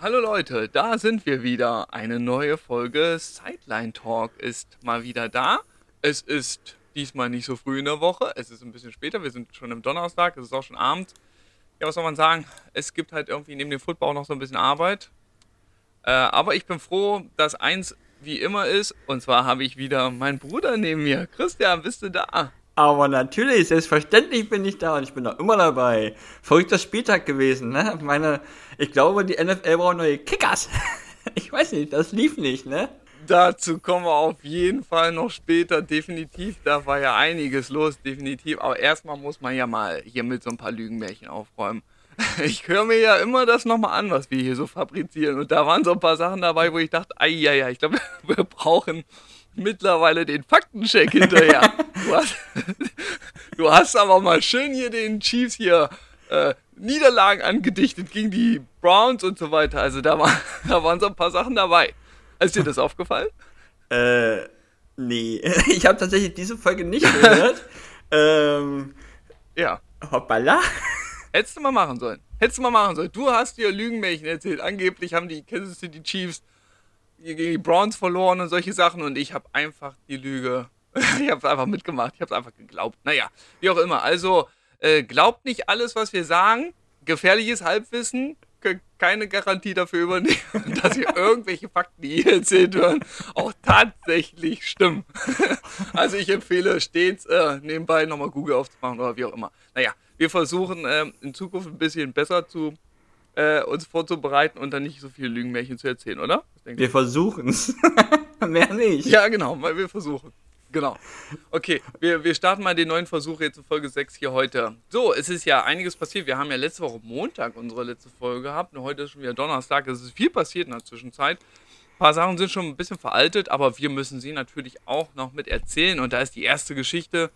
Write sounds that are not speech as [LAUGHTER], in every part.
Hallo Leute, da sind wir wieder. Eine neue Folge Sideline Talk ist mal wieder da. Es ist diesmal nicht so früh in der Woche, es ist ein bisschen später, wir sind schon im Donnerstag, es ist auch schon Abend. Ja, was soll man sagen? Es gibt halt irgendwie neben dem Football noch so ein bisschen Arbeit. Äh, aber ich bin froh, dass eins wie immer ist, und zwar habe ich wieder meinen Bruder neben mir. Christian, bist du da? Aber natürlich, selbstverständlich bin ich da und ich bin auch immer dabei. Verrückter Spieltag gewesen, ne? Meine, ich glaube, die NFL braucht neue Kickers. [LAUGHS] Ich weiß nicht, das lief nicht, ne? Dazu kommen wir auf jeden Fall noch später, definitiv. Da war ja einiges los, definitiv. Aber erstmal muss man ja mal hier mit so ein paar Lügenmärchen aufräumen. [LAUGHS] Ich höre mir ja immer das nochmal an, was wir hier so fabrizieren. Und da waren so ein paar Sachen dabei, wo ich dachte, ja, ich glaube, [LAUGHS] wir brauchen mittlerweile den Faktencheck hinterher. [LAUGHS] du, hast, du hast aber mal schön hier den Chiefs hier äh, Niederlagen angedichtet gegen die Browns und so weiter. Also da, war, [LAUGHS] da waren so ein paar Sachen dabei. Ist dir das aufgefallen? Äh, nee. [LAUGHS] Ich habe tatsächlich diese Folge nicht gehört. ähm, ja. Hoppala. Hättest du mal machen sollen. Hättest du mal machen sollen. Du hast dir Lügenmärchen erzählt. Angeblich haben die Kansas City Chiefs gegen die Browns verloren und solche Sachen und ich habe einfach die Lüge, [LAUGHS] ich habe es einfach mitgemacht, ich habe es einfach geglaubt. Naja, wie auch immer. Also äh, glaubt nicht alles, was wir sagen. Gefährliches Halbwissen, keine Garantie dafür übernehmen, [LAUGHS] dass ihr irgendwelche Fakten, die hier erzählt werden, auch tatsächlich stimmen. [LAUGHS] also ich empfehle stets äh, nebenbei nochmal Google aufzumachen oder wie auch immer. Naja, wir versuchen äh, in Zukunft ein bisschen besser zu äh, uns vorzubereiten und dann nicht so viele Lügenmärchen zu erzählen, oder? Wir versuchen es. [LAUGHS] Mehr nicht. Ja, genau, weil wir versuchen. Genau. Okay, wir, wir starten mal den neuen Versuch jetzt in Folge 6 hier heute. So, es ist ja einiges passiert. Wir haben ja letzte Woche Montag unsere letzte Folge gehabt und heute ist schon wieder Donnerstag. Es ist viel passiert in der Zwischenzeit. Ein paar Sachen sind schon ein bisschen veraltet, aber wir müssen sie natürlich auch noch mit erzählen. Und da ist die erste Geschichte,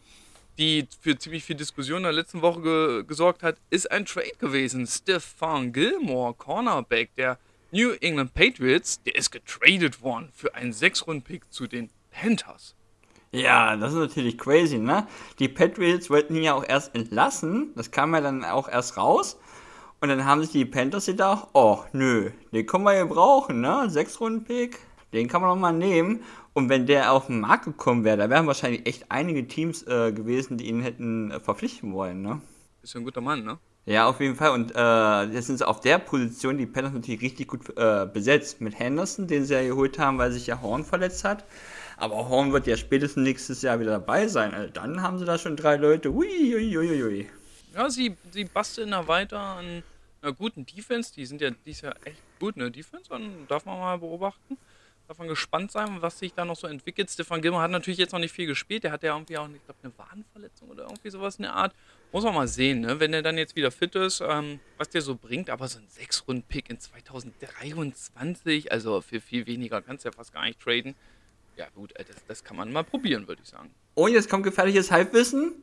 die für ziemlich viel Diskussion in der letzten Woche ge gesorgt hat, ist ein Trade gewesen. Stefan Gilmore, Cornerback der New England Patriots, der ist getradet worden für einen 6-Runden-Pick zu den Panthers. Ja, das ist natürlich crazy, ne? Die Patriots wollten ihn ja auch erst entlassen. Das kam ja dann auch erst raus. Und dann haben sich die Panthers gedacht, oh, nö, den können wir ja brauchen, ne? Sechs Runden Pick, den kann man noch mal nehmen. Und wenn der auf den Markt gekommen wäre, da wären wahrscheinlich echt einige Teams äh, gewesen, die ihn hätten äh, verpflichten wollen, ne? Ist ja ein guter Mann, ne? Ja, auf jeden Fall. Und äh, jetzt sind sie auf der Position, die Panthers natürlich richtig gut äh, besetzt. Mit Henderson, den sie ja geholt haben, weil sich ja Horn verletzt hat. Aber Horn wird ja spätestens nächstes Jahr wieder dabei sein. Also dann haben sie da schon drei Leute. Ui, ui, ui, ui. Ja, sie, sie basteln da weiter an einer guten Defense. Die sind ja dies Jahr echt gut, ne? Defense, und darf man mal beobachten darf man gespannt sein, was sich da noch so entwickelt. Stefan Gilmer hat natürlich jetzt noch nicht viel gespielt. Der hat ja irgendwie auch, ich glaube, eine Wadenverletzung oder irgendwie sowas in der Art. Muss man mal sehen, ne? wenn er dann jetzt wieder fit ist, ähm, was der so bringt. Aber so ein 6-Runden-Pick in 2023, also für viel weniger kannst du ja fast gar nicht traden. Ja, gut, äh, das, das kann man mal probieren, würde ich sagen. Und jetzt kommt gefährliches Halbwissen.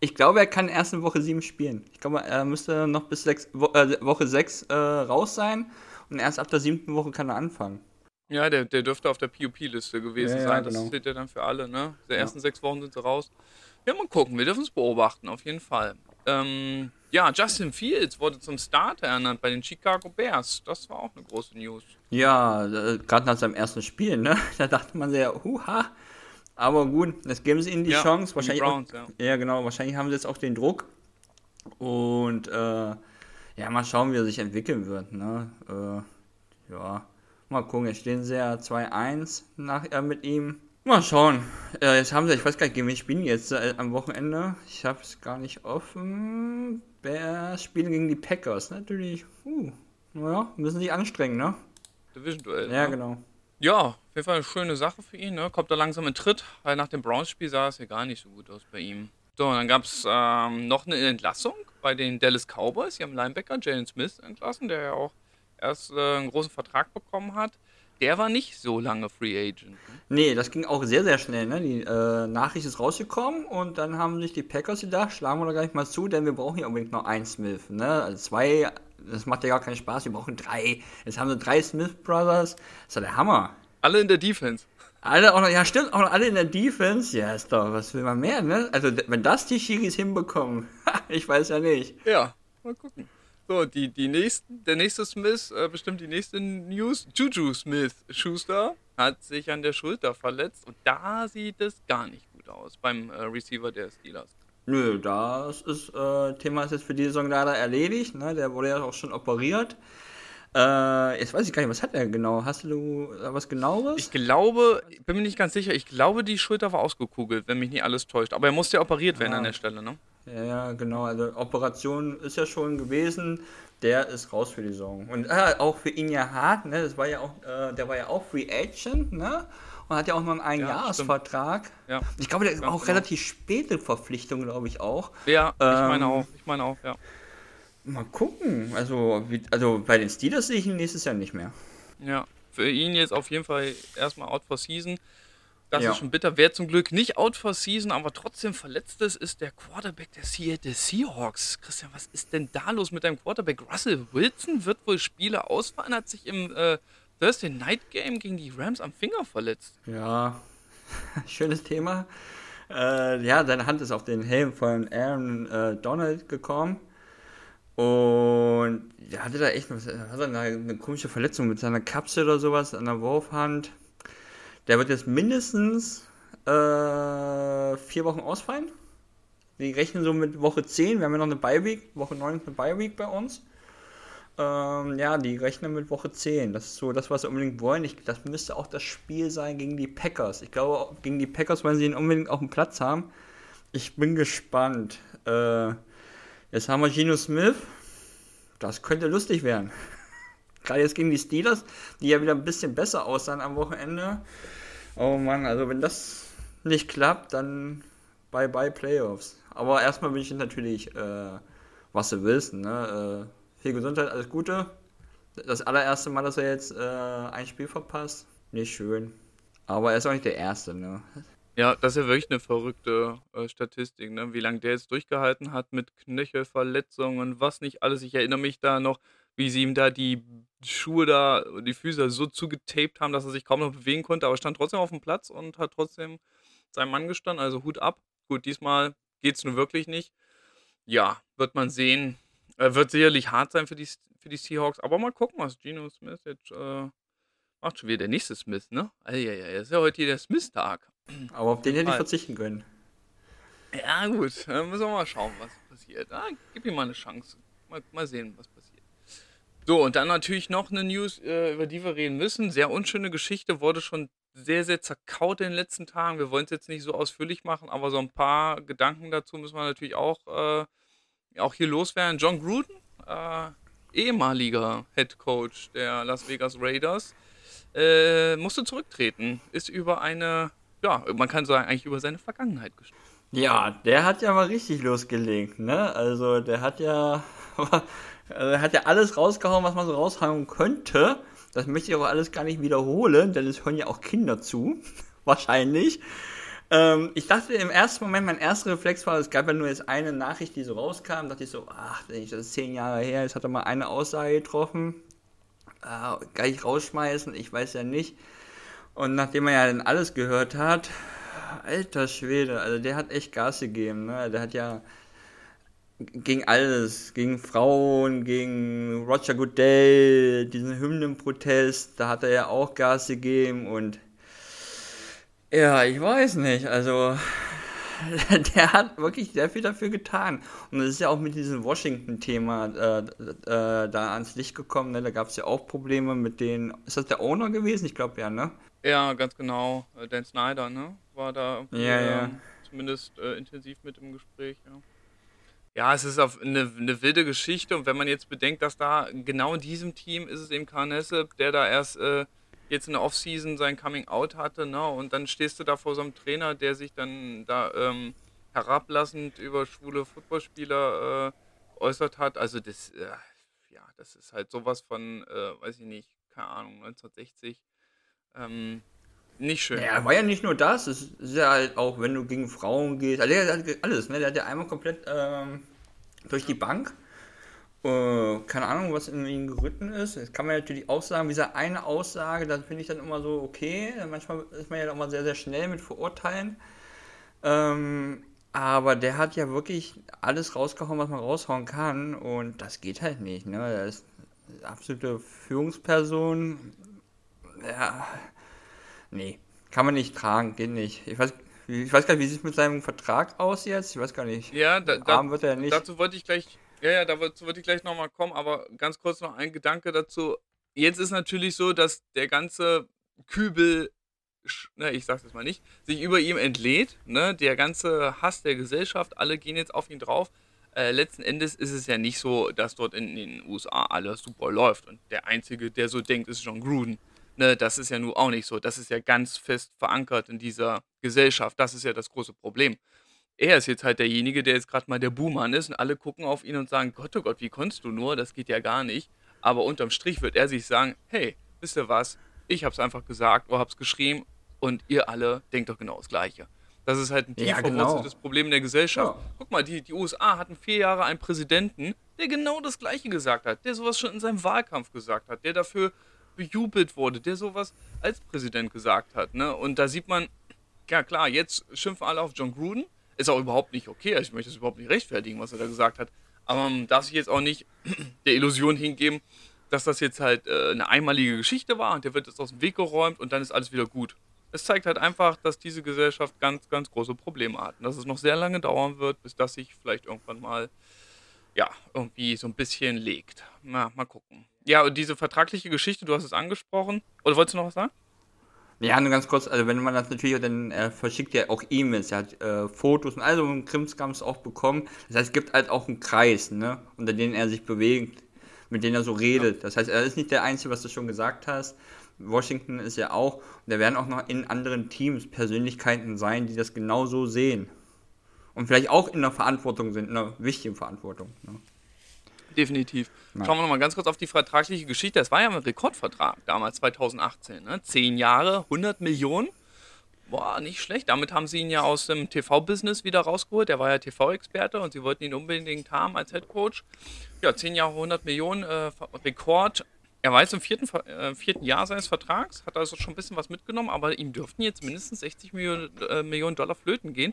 Ich glaube, er kann erst in Woche 7 spielen. Ich glaube, er müsste noch bis 6, äh, Woche 6 äh, raus sein. Und erst ab der siebten Woche kann er anfangen. Ja, der, der dürfte auf der POP-Liste gewesen ja, sein. Ja, genau. Das steht ja dann für alle, ne? Die ersten ja. sechs Wochen sind sie raus. Ja, mal gucken. Wir dürfen es beobachten, auf jeden Fall. Ähm, ja, Justin Fields wurde zum Starter ernannt bei den Chicago Bears. Das war auch eine große News. Ja, äh, gerade nach seinem ersten Spiel, ne? [LAUGHS] Da dachte man sehr, huha. Aber gut, jetzt geben sie ihnen die ja, Chance. Wahrscheinlich die Browns, auch, ja. ja. genau. Wahrscheinlich haben sie jetzt auch den Druck. Und äh, ja, mal schauen, wie er sich entwickeln wird. Ne? Äh, ja, Mal gucken, jetzt stehen sie ja 2-1 nach, äh, mit ihm. Mal schauen. Äh, jetzt haben sie, ich weiß gar nicht, gegen wen spielen jetzt äh, am Wochenende. Ich habe es gar nicht offen. Wer spielen gegen die Packers? Natürlich. Uh, naja, müssen sich anstrengen, ne? Division-Duell. Ja, ne? genau. Ja, auf jeden Fall eine schöne Sache für ihn. Ne? Kommt da langsam in Tritt, weil nach dem Browns-Spiel sah es ja gar nicht so gut aus bei ihm. So, und dann gab es ähm, noch eine Entlassung bei den Dallas Cowboys. Sie haben Linebacker Jalen Smith entlassen, der ja auch erst äh, einen großen Vertrag bekommen hat, der war nicht so lange Free Agent. Ne? Nee, das ging auch sehr, sehr schnell. Ne? Die äh, Nachricht ist rausgekommen und dann haben sich die Packers gedacht, schlagen wir da gar nicht mal zu, denn wir brauchen ja unbedingt noch einen Smith. Ne? Also zwei, das macht ja gar keinen Spaß, wir brauchen drei. Jetzt haben wir drei Smith Brothers. Das ist ja der Hammer. Alle in der Defense. Alle auch noch, ja stimmt, auch noch alle in der Defense. Ja, ist doch, was will man mehr, ne? Also, wenn das die Schiris hinbekommen, [LAUGHS] ich weiß ja nicht. Ja, mal gucken. So, die, die nächsten, der nächste Smith, äh, bestimmt die nächste News. Juju Smith Schuster hat sich an der Schulter verletzt und da sieht es gar nicht gut aus beim äh, Receiver der Steelers. Nö, das ist, äh, Thema ist jetzt für die Saison leider erledigt. Ne? Der wurde ja auch schon operiert. Äh, jetzt weiß ich gar nicht, was hat er genau? Hast du was genaueres? Ich glaube, bin mir nicht ganz sicher, ich glaube, die Schulter war ausgekugelt, wenn mich nicht alles täuscht. Aber er musste ja operiert werden ah. an der Stelle, ne? Ja, ja, genau. Also Operation ist ja schon gewesen. Der ist raus für die Saison. Und äh, auch für ihn ja hart, ne? Das war ja auch, äh, der war ja auch Free Agent, ne? Und hat ja auch noch einen Einjahresvertrag. Ja, ich glaube, der ist auch genau. relativ späte Verpflichtung, glaube ich auch. Ja, ähm, ich meine auch. Ich meine auch, ja. Mal gucken. Also, wie, also bei den Steelers sehe ich ihn nächstes Jahr nicht mehr. Ja, für ihn jetzt auf jeden Fall erstmal out for season. Das ja. ist schon bitter. Wer zum Glück nicht out for season, aber trotzdem verletzt ist, ist der Quarterback der Seattle Seahawks. Christian, was ist denn da los mit deinem Quarterback? Russell Wilson wird wohl Spiele ausfallen, hat sich im äh, Thursday Night Game gegen die Rams am Finger verletzt. Ja, [LAUGHS] schönes Thema. Äh, ja, seine Hand ist auf den Helm von Aaron äh, Donald gekommen. Und er hatte da echt was, hat eine, eine komische Verletzung mit seiner Kapsel oder sowas an der Wurfhand. Der wird jetzt mindestens äh, vier Wochen ausfallen. Wir rechnen so mit Woche 10. Wir haben ja noch eine Bye-Week. Woche 9 ist eine Bye-Week bei uns. Ähm, ja, die rechnen mit Woche 10. Das ist so das, was sie unbedingt wollen. Ich, das müsste auch das Spiel sein gegen die Packers. Ich glaube, gegen die Packers wollen sie ihn unbedingt auf dem Platz haben. Ich bin gespannt. Äh, jetzt haben wir Geno Smith. Das könnte lustig werden. Gerade jetzt gegen die Steelers, die ja wieder ein bisschen besser aussahen am Wochenende. Oh Mann, also wenn das nicht klappt, dann bye bye Playoffs. Aber erstmal wünsche ich natürlich, äh, was du willst. Ne? Äh, viel Gesundheit, alles Gute. Das allererste Mal, dass er jetzt äh, ein Spiel verpasst. Nicht schön. Aber er ist auch nicht der Erste. Ne? Ja, das ist ja wirklich eine verrückte äh, Statistik, ne? wie lange der jetzt durchgehalten hat mit Knöchelverletzungen und was nicht alles. Ich erinnere mich da noch, wie sie ihm da die Schuhe da, die Füße so zugetaped haben, dass er sich kaum noch bewegen konnte, aber stand trotzdem auf dem Platz und hat trotzdem seinem Mann gestanden, also Hut ab. Gut, diesmal geht es nun wirklich nicht. Ja, wird man sehen. Äh, wird sicherlich hart sein für die, für die Seahawks, aber mal gucken, was Geno Smith jetzt äh, macht. Schon wieder der nächste Smith, ne? Ja, ja, ist ja heute hier der Smith-Tag. Aber auf den hätte ich verzichten können. Ja, gut, dann müssen wir mal schauen, was passiert. Ah, gib ihm mal eine Chance. Mal, mal sehen, was passiert. So, und dann natürlich noch eine News, äh, über die wir reden müssen. Sehr unschöne Geschichte, wurde schon sehr, sehr zerkaut in den letzten Tagen. Wir wollen es jetzt nicht so ausführlich machen, aber so ein paar Gedanken dazu müssen wir natürlich auch, äh, auch hier loswerden. John Gruden, äh, ehemaliger Head Coach der Las Vegas Raiders, äh, musste zurücktreten. Ist über eine, ja, man kann sagen, eigentlich über seine Vergangenheit gestorben. Ja, der hat ja mal richtig losgelegt, ne? Also der hat ja [LAUGHS] Er hat ja alles rausgehauen, was man so raushauen könnte. Das möchte ich aber alles gar nicht wiederholen, denn es hören ja auch Kinder zu. [LAUGHS] Wahrscheinlich. Ähm, ich dachte im ersten Moment, mein erster Reflex war, es gab ja nur jetzt eine Nachricht, die so rauskam. Da dachte ich so, ach, das ist zehn Jahre her, jetzt hat er mal eine Aussage getroffen. Äh, gleich rausschmeißen, ich weiß ja nicht. Und nachdem er ja dann alles gehört hat, alter Schwede, also der hat echt Gas gegeben. Ne? Der hat ja gegen alles, gegen Frauen, gegen Roger Goodell, diesen Hymnenprotest, da hat er ja auch Gas gegeben und ja, ich weiß nicht, also [LAUGHS] der hat wirklich sehr viel dafür getan. Und das ist ja auch mit diesem Washington-Thema äh, äh, da ans Licht gekommen. Ne? Da gab es ja auch Probleme mit den. Ist das der Owner gewesen? Ich glaube ja, ne? Ja, ganz genau. Äh, Dan Snyder, ne? War da ja, äh, ja. zumindest intensiv mit im Gespräch, ja. Ja, es ist eine, eine wilde Geschichte und wenn man jetzt bedenkt, dass da genau in diesem Team ist es eben Karnesse, der da erst äh, jetzt in der Offseason sein Coming Out hatte, ne? Und dann stehst du da vor so einem Trainer, der sich dann da ähm, herablassend über schwule Footballspieler äh, äußert hat. Also das, äh, ja, das ist halt sowas von, äh, weiß ich nicht, keine Ahnung, 1960. Ähm, nicht schön. Ja, war ja nicht nur das, es ist ja halt auch, wenn du gegen Frauen gehst, also der hat alles, ne? Der hat ja einmal komplett ähm, durch die Bank. Äh, keine Ahnung, was in ihn geritten ist. Das kann man natürlich auch sagen, diese eine Aussage, das finde ich dann immer so okay. Manchmal ist man ja auch mal sehr, sehr schnell mit Verurteilen. Ähm, Aber der hat ja wirklich alles rausgehauen, was man raushauen kann. Und das geht halt nicht. Ne? Er ist eine absolute Führungsperson. Ja. Nee. Kann man nicht tragen, geht nicht. Ich weiß, ich weiß gar nicht, wie sieht es mit seinem Vertrag aus jetzt? Ich weiß gar nicht. Ja, da, da, wird er nicht. dazu wollte ich gleich, ja, ja, dazu wollte ich gleich nochmal kommen, aber ganz kurz noch ein Gedanke dazu. Jetzt ist natürlich so, dass der ganze Kübel, ne, ich sag's jetzt mal nicht, sich über ihm entlädt. Ne? Der ganze Hass der Gesellschaft, alle gehen jetzt auf ihn drauf. Äh, letzten Endes ist es ja nicht so, dass dort in den USA alles super läuft. Und der Einzige, der so denkt, ist John Gruden. Ne, das ist ja nun auch nicht so. Das ist ja ganz fest verankert in dieser Gesellschaft. Das ist ja das große Problem. Er ist jetzt halt derjenige, der jetzt gerade mal der Buhmann ist und alle gucken auf ihn und sagen, Gott, oh Gott, wie konntest du nur? Das geht ja gar nicht. Aber unterm Strich wird er sich sagen, hey, wisst ihr was? Ich hab's einfach gesagt oder hab's geschrieben und ihr alle denkt doch genau das Gleiche. Das ist halt ein tief ja, genau. Problem der Gesellschaft. Ja. Guck mal, die, die USA hatten vier Jahre einen Präsidenten, der genau das Gleiche gesagt hat, der sowas schon in seinem Wahlkampf gesagt hat, der dafür bejubelt wurde, der sowas als Präsident gesagt hat. Ne? Und da sieht man, ja klar, jetzt schimpfen alle auf John Gruden. Ist auch überhaupt nicht okay. Ich möchte es überhaupt nicht rechtfertigen, was er da gesagt hat. Aber man darf sich jetzt auch nicht [CLEARS THROAT] der Illusion hingeben, dass das jetzt halt äh, eine einmalige Geschichte war und der wird jetzt aus dem Weg geräumt und dann ist alles wieder gut. Es zeigt halt einfach, dass diese Gesellschaft ganz, ganz große Probleme hat. Und dass es noch sehr lange dauern wird, bis das sich vielleicht irgendwann mal, ja, irgendwie so ein bisschen legt. Na, mal gucken. Ja, und diese vertragliche Geschichte, du hast es angesprochen. Oder wolltest du noch was sagen? Ja, nur ganz kurz, also wenn man das natürlich, dann äh, verschickt ja auch E-Mails, er hat äh, Fotos und also Krimskams auch bekommen. Das heißt, es gibt halt auch einen Kreis, ne, unter dem er sich bewegt, mit dem er so redet. Das heißt, er ist nicht der Einzige, was du schon gesagt hast. Washington ist ja auch, und da werden auch noch in anderen Teams Persönlichkeiten sein, die das genau so sehen. Und vielleicht auch in der Verantwortung sind, in einer wichtigen Verantwortung. Ne? Definitiv. Nein. Schauen wir nochmal ganz kurz auf die vertragliche Geschichte. Das war ja ein Rekordvertrag damals, 2018. Ne? Zehn Jahre, 100 Millionen. Boah, nicht schlecht. Damit haben sie ihn ja aus dem TV-Business wieder rausgeholt. Der war ja TV-Experte und sie wollten ihn unbedingt haben als Headcoach. Ja, zehn Jahre, 100 Millionen, äh, Rekord. Er war jetzt im vierten, äh, vierten Jahr seines Vertrags, hat also schon ein bisschen was mitgenommen, aber ihm dürften jetzt mindestens 60 Millionen, äh, Millionen Dollar flöten gehen.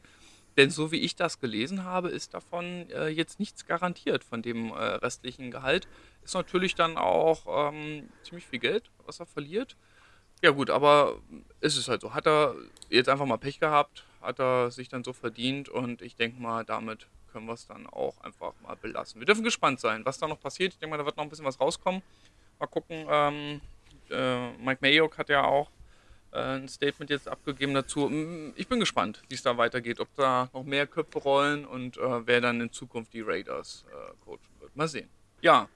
Denn so wie ich das gelesen habe, ist davon äh, jetzt nichts garantiert von dem äh, restlichen Gehalt. Ist natürlich dann auch ähm, ziemlich viel Geld, was er verliert. Ja gut, aber ist es halt so. Hat er jetzt einfach mal Pech gehabt, hat er sich dann so verdient und ich denke mal, damit können wir es dann auch einfach mal belassen. Wir dürfen gespannt sein, was da noch passiert. Ich denke mal, da wird noch ein bisschen was rauskommen. Mal gucken. Ähm, äh, Mike Mayock hat ja auch ein Statement jetzt abgegeben dazu. Ich bin gespannt, wie es da weitergeht, ob da noch mehr Köpfe rollen und äh, wer dann in Zukunft die Raiders äh, coachen wird. Mal sehen. Ja,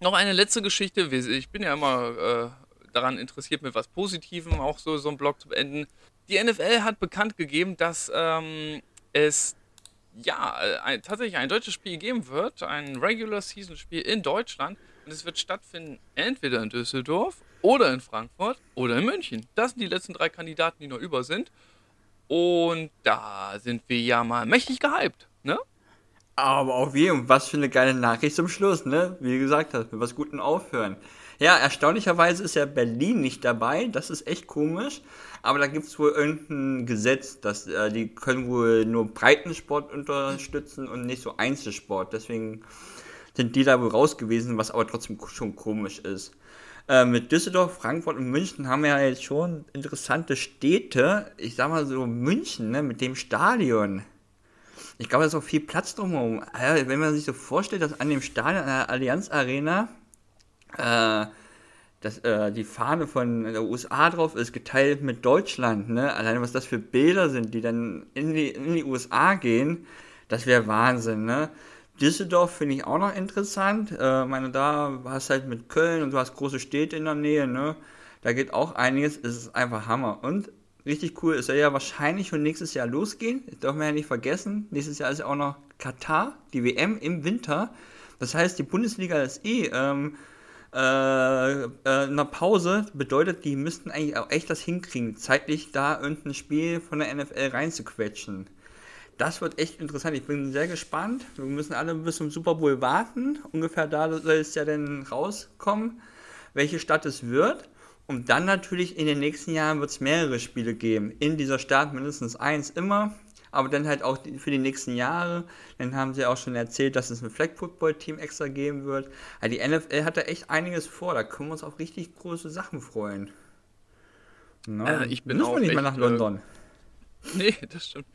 noch eine letzte Geschichte. Ich bin ja immer äh, daran interessiert, mit was Positivem auch so, so einen Blog zu beenden. Die NFL hat bekannt gegeben, dass ähm, es ja ein, tatsächlich ein deutsches Spiel geben wird, ein Regular Season Spiel in Deutschland. Und es wird stattfinden entweder in Düsseldorf oder in Frankfurt oder in München. Das sind die letzten drei Kandidaten, die noch über sind. Und da sind wir ja mal mächtig gehypt, ne? Aber auf jeden was für eine geile Nachricht zum Schluss, ne? Wie gesagt hast, mit was Guten aufhören. Ja, erstaunlicherweise ist ja Berlin nicht dabei, das ist echt komisch. Aber da gibt es wohl irgendein Gesetz, dass äh, die können wohl nur Breitensport unterstützen und nicht so Einzelsport. Deswegen sind die da wohl raus gewesen, was aber trotzdem schon komisch ist. Äh, mit Düsseldorf, Frankfurt und München haben wir ja jetzt schon interessante Städte. Ich sag mal so München, ne, mit dem Stadion. Ich glaube, da ist auch viel Platz drumherum. Wenn man sich so vorstellt, dass an dem Stadion, an der Allianz Arena, äh, dass äh, die Fahne von der USA drauf ist, geteilt mit Deutschland, ne? Alleine was das für Bilder sind, die dann in die, in die USA gehen, das wäre Wahnsinn, ne? Düsseldorf finde ich auch noch interessant. Äh, meine, da hast halt mit Köln und du hast große Städte in der Nähe, ne? Da geht auch einiges, es ist einfach Hammer. Und richtig cool, es soll ja wahrscheinlich schon nächstes Jahr losgehen. Das dürfen wir ja nicht vergessen. Nächstes Jahr ist ja auch noch Katar, die WM im Winter. Das heißt, die Bundesliga ist eh ähm, äh, äh, eine Pause. Bedeutet, die müssten eigentlich auch echt das hinkriegen, zeitlich da irgendein Spiel von der NFL reinzuquetschen das wird echt interessant. Ich bin sehr gespannt. Wir müssen alle bis zum Super Bowl warten. Ungefähr da soll es ja dann rauskommen, welche Stadt es wird. Und dann natürlich in den nächsten Jahren wird es mehrere Spiele geben. In dieser Stadt mindestens eins immer. aber dann halt auch für die nächsten Jahre. Dann haben sie auch schon erzählt, dass es ein Flag Football Team extra geben wird. Also die NFL hat da echt einiges vor, da können wir uns auf richtig große Sachen freuen. Na, äh, ich bin auch nicht echt, mal nach London. Äh, [LAUGHS] nee, das stimmt.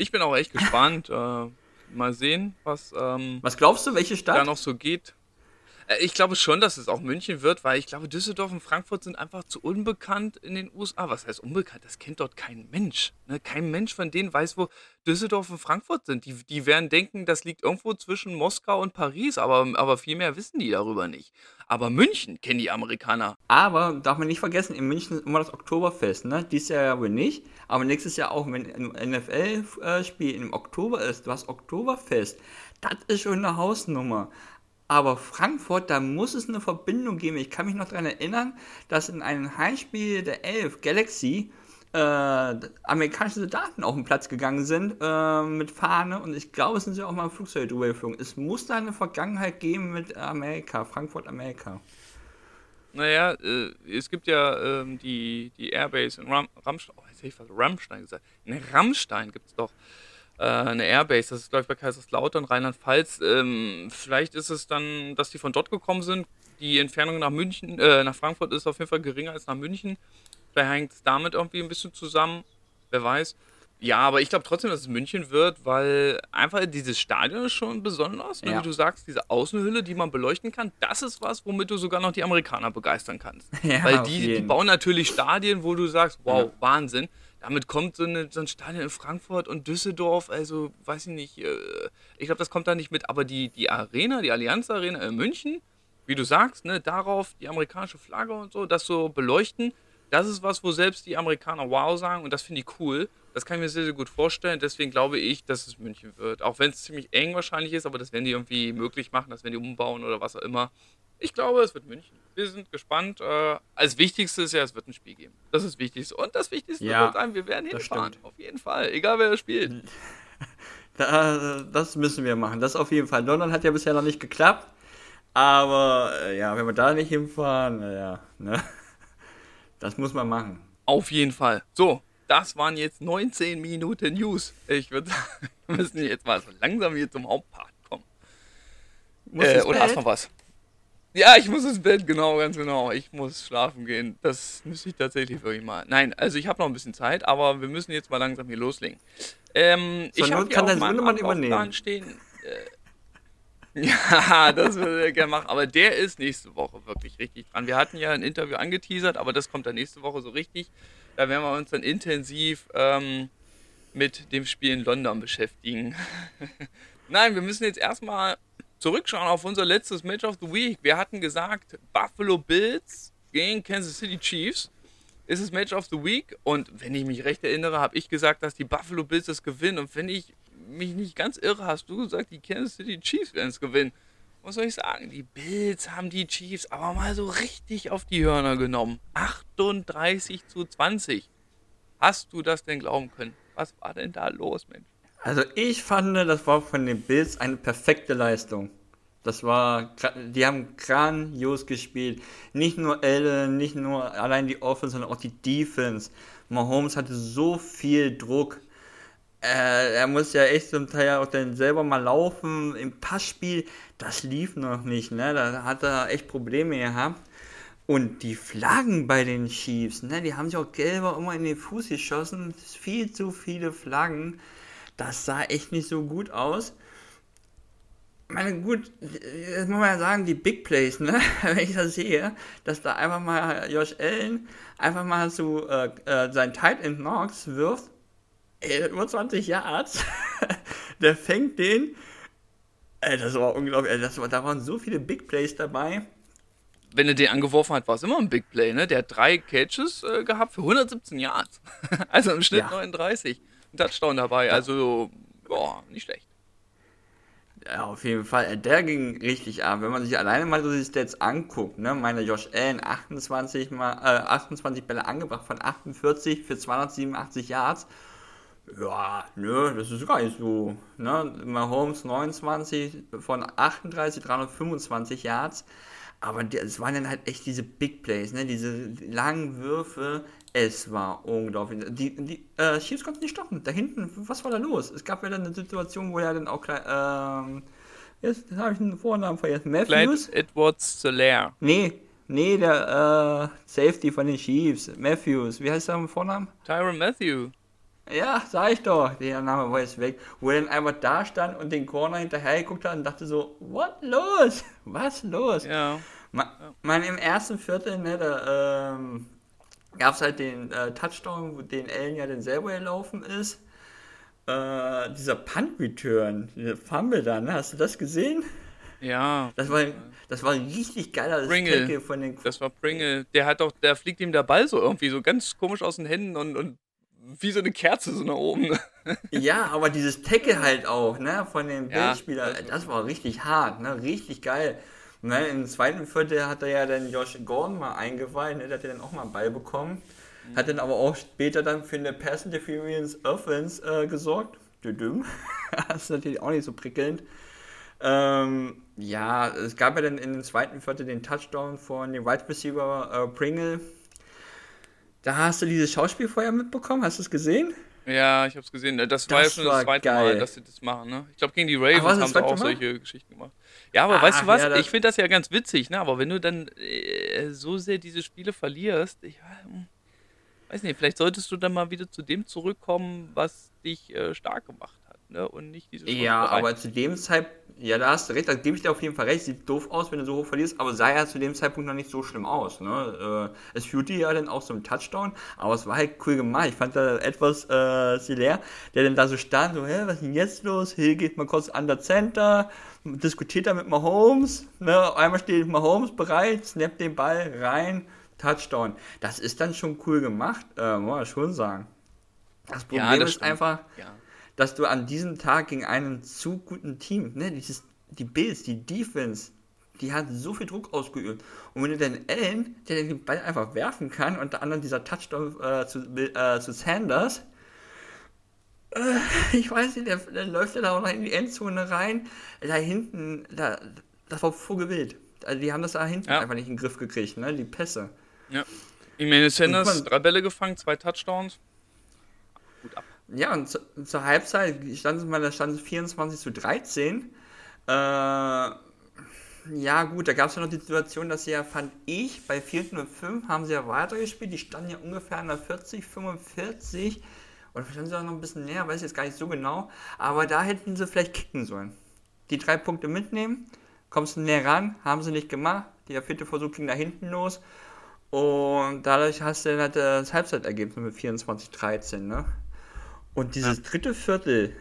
Ich bin auch echt gespannt. äh, mal sehen, was. Ähm, was glaubst du, welche Stadt? Da noch so geht. Äh, ich glaube schon, dass es auch München wird, weil ich glaube, Düsseldorf und Frankfurt sind einfach zu unbekannt in den USA. Was heißt unbekannt? Das kennt dort kein Mensch. Ne? Kein Mensch von denen weiß, wo Düsseldorf und Frankfurt sind. Die, die werden denken, das liegt irgendwo zwischen Moskau und Paris, aber, aber viel mehr wissen die darüber nicht. Aber München kennen die Amerikaner. Aber darf man nicht vergessen, in München ist immer das Oktoberfest. Ne? Dieses Jahr ja wohl nicht, aber nächstes Jahr auch, wenn ein NFL-Spiel im Oktober ist, du hast Oktoberfest. Das ist schon eine Hausnummer. Aber Frankfurt, da muss es eine Verbindung geben. Ich kann mich noch daran erinnern, dass in einem Heimspiel der Elf Galaxy äh, amerikanische Soldaten auf den Platz gegangen sind äh, mit Fahne und ich glaube, es sind sie auch mal Flugzeuge drüber geflogen. Es muss da eine Vergangenheit geben mit Amerika, Frankfurt, Amerika. Naja, äh, es gibt ja ähm, die, die Airbase in Ram Ramstein, oh, jetzt hätte ich fast Rammstein gesagt. In Rammstein gibt es doch äh, eine Airbase. Das ist, glaube ich, bei Kaiserslautern, Rheinland-Pfalz. Ähm, vielleicht ist es dann, dass die von dort gekommen sind. Die Entfernung nach München, äh, nach Frankfurt ist auf jeden Fall geringer als nach München. Vielleicht hängt es damit irgendwie ein bisschen zusammen. Wer weiß. Ja, aber ich glaube trotzdem, dass es München wird, weil einfach dieses Stadion ist schon besonders. Ja. Wie du sagst, diese Außenhülle, die man beleuchten kann, das ist was, womit du sogar noch die Amerikaner begeistern kannst. [LAUGHS] Ja, weil die, die bauen natürlich Stadien, wo du sagst, wow, ja. Wahnsinn damit kommt so, eine, so, ein Stadion in Frankfurt und Düsseldorf, also weiß ich nicht, äh, ich glaube, das kommt da nicht mit, aber die, die Arena, die Allianz Arena in München, wie du sagst, ne, darauf die amerikanische Flagge und so, das so beleuchten, das ist was, wo selbst die Amerikaner wow sagen und das finde ich cool. Das kann ich mir sehr, sehr gut vorstellen. Deswegen glaube ich, dass es München wird. Auch wenn es ziemlich eng wahrscheinlich ist, aber das werden die irgendwie möglich machen, das werden die umbauen oder was auch immer. Ich glaube, es wird München. Wir sind gespannt. Äh, als Wichtigste ist ja, es wird ein Spiel geben. Das ist das Wichtigste. Und das Wichtigste ja, wird sein, wir werden hinfahren. Auf jeden Fall. Egal, wer spielt. [LAUGHS] Da, das müssen wir machen. Das auf jeden Fall. London hat ja bisher noch nicht geklappt. Aber äh, ja, wenn wir da nicht hinfahren, ja, ne? [LAUGHS] Das muss man machen. Auf jeden Fall. So, das waren jetzt 19 Minuten News. Ich würde sagen, [LAUGHS] wir müssen jetzt mal so langsam hier zum Hauptpart kommen. Äh, oder hast du noch was? Ja, ich muss ins Bett, genau, ganz genau. Ich muss schlafen gehen. Das müsste ich tatsächlich wirklich mal. Nein, also ich habe noch ein bisschen Zeit, aber wir müssen jetzt mal langsam hier loslegen. Ähm, so, ich habe kann dein Sohnemann übernehmen. Stehen. Äh, [LAUGHS] ja, das würde er gerne machen, aber der ist nächste Woche wirklich richtig dran. Wir hatten ja ein Interview angeteasert, aber das kommt dann nächste Woche so richtig. Da werden wir uns dann intensiv ähm, mit dem Spiel in London beschäftigen. [LAUGHS] Nein, wir müssen jetzt erstmal zurückschauen auf unser letztes Match of the Week. Wir hatten gesagt, Buffalo Bills gegen Kansas City Chiefs ist das Match of the Week. Und wenn ich mich recht erinnere, habe ich gesagt, dass die Buffalo Bills das gewinnen. Und wenn ich mich nicht ganz irre, hast du gesagt, die Kansas City Chiefs werden es gewinnen. Was soll ich sagen? Die Bills haben die Chiefs aber mal so richtig auf die Hörner genommen. 38 zu 20. Hast du das denn glauben können? Was war denn da los, Mensch? Also ich fand, das war von den Bills eine perfekte Leistung. Das war, die haben grandios gespielt. Nicht nur Allen, nicht nur allein die Offense, sondern auch die Defense. Mahomes hatte so viel Druck. Äh, er muss ja echt zum Teil auch dann selber mal laufen. Im Passspiel, das lief noch nicht, ne? Da hat er echt Probleme gehabt. Und die Flaggen bei den Chiefs, ne? Die haben sich auch selber immer in den Fuß geschossen. Viel zu viele Flaggen das sah echt nicht so gut aus. Ich meine, gut, jetzt muss man ja sagen, die Big Plays, ne? [LAUGHS] wenn ich das sehe, dass da einfach mal Josh Allen einfach mal so äh, äh, sein Tight End Knox wirft, ey, über 20 Yards, der fängt den, ey, das war unglaublich, ey, das war, da waren so viele Big Plays dabei. Wenn er den angeworfen hat, war es immer ein Big Play, ne? Der hat drei Catches äh, gehabt für 117 Yards. [LAUGHS] also im Schnitt ja. 39 ein Touchdown dabei. Also, boah, nicht schlecht. Ja, auf jeden Fall. Der ging richtig ab. Wenn man sich alleine mal so die Stats anguckt, ne, meine Josh Allen 28 mal, äh, 28 Bälle angebracht von 48 für 287 Yards. Ja, nö, das ist gar nicht so. Ne? Mahomes 29 von 38, 325 Yards. Aber es waren dann halt echt diese Big Plays, ne? diese langen Würfe. Es war unglaublich. Die, die äh, Chiefs konnten nicht stoppen. Da hinten, was war da los? Es gab ja dann eine Situation, wo er dann auch ähm, jetzt habe ich den Vornamen vergessen. Matthews? Clyde Edwards Solaire. Nee, nee, der äh, Safety von den Chiefs. Matthews. Wie heißt der Vornamen? Tyron Matthew. Ja, sag ich doch. Der Name war jetzt weg. Wo er dann einfach da stand und den Corner hinterher geguckt hat und dachte so, what los? [LAUGHS] Was los? Ja. Man, man im ersten Viertel, ne, da ähm, gab es halt den äh, Touchdown, wo den Allen ja dann selber gelaufen ist. Äh, dieser Punt-Return, dieser Fumble dann, ne? hast du das gesehen? Ja. Das war, das war ein richtig geiler Pringle. von den. Das war Pringle. Der hat doch, der fliegt ihm der Ball so irgendwie so ganz komisch aus den Händen und, und wie so eine Kerze so nach oben. [LAUGHS] ja, aber dieses Tackle halt auch, ne, von den Bildspielern, ja, das war richtig hart, ne, richtig geil. Ne, Im zweiten Viertel hat er ja dann Josh Gordon mal eingeweiht, ne, der hat ja dann auch mal einen Ball bekommen. Mhm. Hat dann aber auch später dann für eine Pass Interference Offense äh, gesorgt. [LAUGHS] Das ist natürlich auch nicht so prickelnd. Ähm, ja, es gab ja dann in den zweiten Viertel den Touchdown von dem Wide Receiver äh, Pringle da hast du dieses Schauspielfeuer mitbekommen, hast du es gesehen? Ja, ich habe es gesehen. Das, das war ja schon das zweite geil. Mal, dass sie das machen. Ne? Ich glaube, gegen die Ravens haben sie auch Mal? solche Geschichten gemacht. Ja, aber Ach, weißt du was? Ja, ich finde das ja ganz witzig, ne? aber wenn du dann äh, so sehr diese Spiele verlierst, ich hm, weiß nicht, vielleicht solltest du dann mal wieder zu dem zurückkommen, was dich äh, stark gemacht ne? Und nicht diese Ja, aber zu dem Zeitpunkt, ja, da hast du recht, da gebe ich dir auf jeden Fall recht. Sieht doof aus, wenn du so hoch verlierst, aber sah ja zu dem Zeitpunkt noch nicht so schlimm aus. Ne? Äh, es führte ja dann auch zum Touchdown, aber es war halt cool gemacht. Ich fand da etwas äh, Silaire, der dann da so stand, so, hä, was ist denn jetzt los? Hier geht mal kurz an der Center, diskutiert da mit Mahomes, ne? einmal steht Mahomes bereit, snappt den Ball rein, Touchdown. Das ist dann schon cool gemacht, äh, muss man schon sagen. Das Problem ja, das ist stimmt. einfach, ja dass du an diesem Tag gegen einen zu guten Team, ne, dieses, die Bills, die Defense, die hat so viel Druck ausgeübt. Und wenn du den Allen, der den Ball einfach werfen kann, unter anderem dieser Touchdown äh, zu, äh, zu Sanders, äh, ich weiß nicht, der, der läuft ja da auch noch in die Endzone rein. Da hinten, da, das war vorgewillt. Also die haben das da hinten ja. einfach nicht in den Griff gekriegt, ne? Die Pässe. Ja. Ich meine, Sanders, drei Bälle gefangen, zwei Touchdowns. Ja, und zu, zur Halbzeit stand es mal, da stand es 24 zu 13. Äh, ja, gut, da gab es ja noch die Situation, dass sie ja, fand ich, bei 4. und 5 haben sie ja weitergespielt. Die standen ja ungefähr an der 40, 45. Oder vielleicht sie auch noch ein bisschen näher, weiß ich jetzt gar nicht so genau. Aber da hätten sie vielleicht kicken sollen. Die drei Punkte mitnehmen, kommst du näher ran, haben sie nicht gemacht. Der vierte Versuch ging da hinten los. Und dadurch hast du dann halt das Halbzeitergebnis mit 24-13, ne? Und dieses ja. dritte Viertel,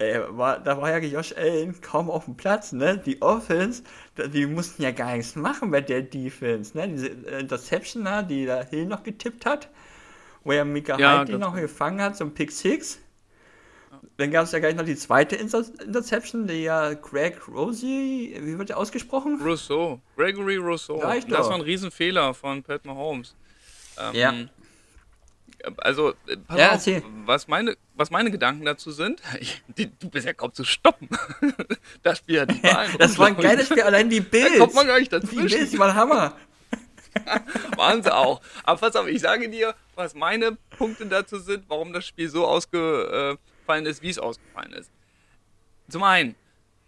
äh, war, da war ja Josh Allen kaum auf dem Platz, ne? Die Offense, die mussten ja gar nichts machen bei der Defense, ne? Diese Interception da, die da Hill noch getippt hat, wo er Mika ja, Heidli noch gefangen hat, so ein Pick Six. Dann gab es ja gleich noch die zweite Inter Interception, die ja Greg Rosie, wie wird der ausgesprochen? Rousseau. Gregory Rousseau. das war ein Riesenfehler von Pat Mahomes. Ähm, ja also, äh, pass ja, auf, was meine, was meine Gedanken dazu sind. [LAUGHS] Ich, die, du bist ja kaum zu stoppen. [LAUGHS] das Spiel hat die Wahlen. [LAUGHS] das war ein geiles Spiel, allein die Bills. Da kommt man gar nicht dazwischen. Die Bills, waren Hammer. Waren sie auch. Aber pass auf, ich sage dir, was meine Punkte dazu sind, warum das Spiel so ausgefallen ist, wie es ausgefallen ist. Zum einen,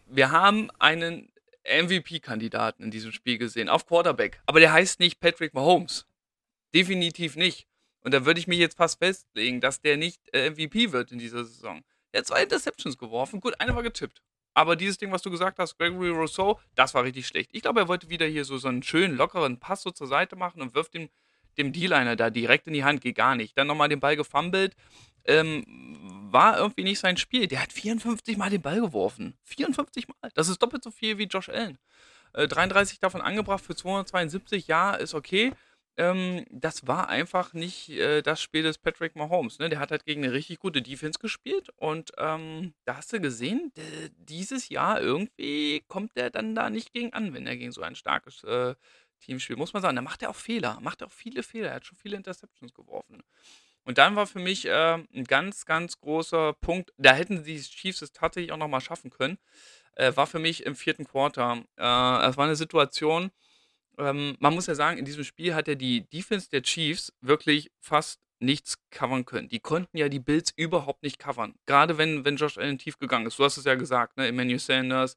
wir haben einen MVP-Kandidaten in diesem Spiel gesehen, auf Quarterback. Aber der heißt nicht Patrick Mahomes. Definitiv nicht. Und da würde ich mich jetzt fast festlegen, dass der nicht äh, MVP wird in dieser Saison. Er hat zwei Interceptions geworfen. Gut, eine war getippt. Aber dieses Ding, was du gesagt hast, Gregory Rousseau, das war richtig schlecht. Ich glaube, er wollte wieder hier so, so einen schönen, lockeren Pass so zur Seite machen und wirft dem, dem D-Liner da direkt in die Hand. Geht gar nicht. Dann nochmal den Ball gefummelt. Ähm, war irgendwie nicht sein Spiel. Der hat 54 Mal den Ball geworfen. 54 Mal. Das ist doppelt so viel wie Josh Allen. Äh, 33 davon angebracht für 272. Ja, ist okay ähm, das war einfach nicht äh, das Spiel des Patrick Mahomes. Ne? Der hat halt gegen eine richtig gute Defense gespielt und ähm, da hast du gesehen, dieses Jahr irgendwie kommt der dann da nicht gegen an, wenn er gegen so ein starkes äh, Team spielt. Muss man sagen, da macht er auch Fehler, macht er auch viele Fehler. Er hat schon viele Interceptions geworfen. Und dann war für mich äh, ein ganz, ganz großer Punkt, da hätten die Chiefs es tatsächlich auch nochmal schaffen können, äh, war für mich im vierten Quarter. Äh, es war eine Situation, ähm, man muss ja sagen, in diesem Spiel hat ja die Defense der Chiefs wirklich fast nichts covern können. Die konnten ja die Bills überhaupt nicht covern. Gerade wenn, wenn Josh Allen tief gegangen ist. Du hast es ja gesagt, ne? Emmanuel Sanders,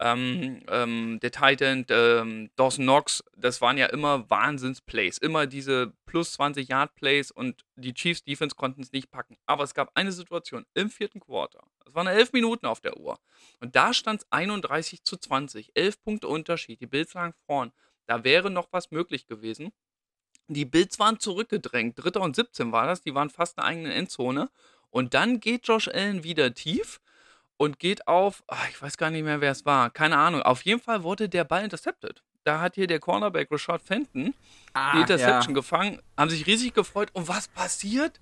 ähm, ähm, der Titan, ähm, Dawson Knox, das waren ja immer Wahnsinns-Plays. Immer diese plus 20 Yard Plays und die Chiefs Defense konnten es nicht packen. Aber es gab eine Situation im vierten Quarter. Es waren elf Minuten auf der Uhr. Und da stand es 31 zu 20. Elf Punkte Unterschied. Die Bills lagen vorn. Da wäre noch was möglich gewesen. Die Bills waren zurückgedrängt. Dritter und 17 war das. Die waren fast in der eigenen Endzone. Und dann geht Josh Allen wieder tief und geht auf, ach, ich weiß gar nicht mehr, wer es war. Keine Ahnung. Auf jeden Fall wurde der Ball intercepted. Da hat hier der Cornerback Rashad Fenton ah, die Interception ja. gefangen, haben sich riesig gefreut. Und was passiert?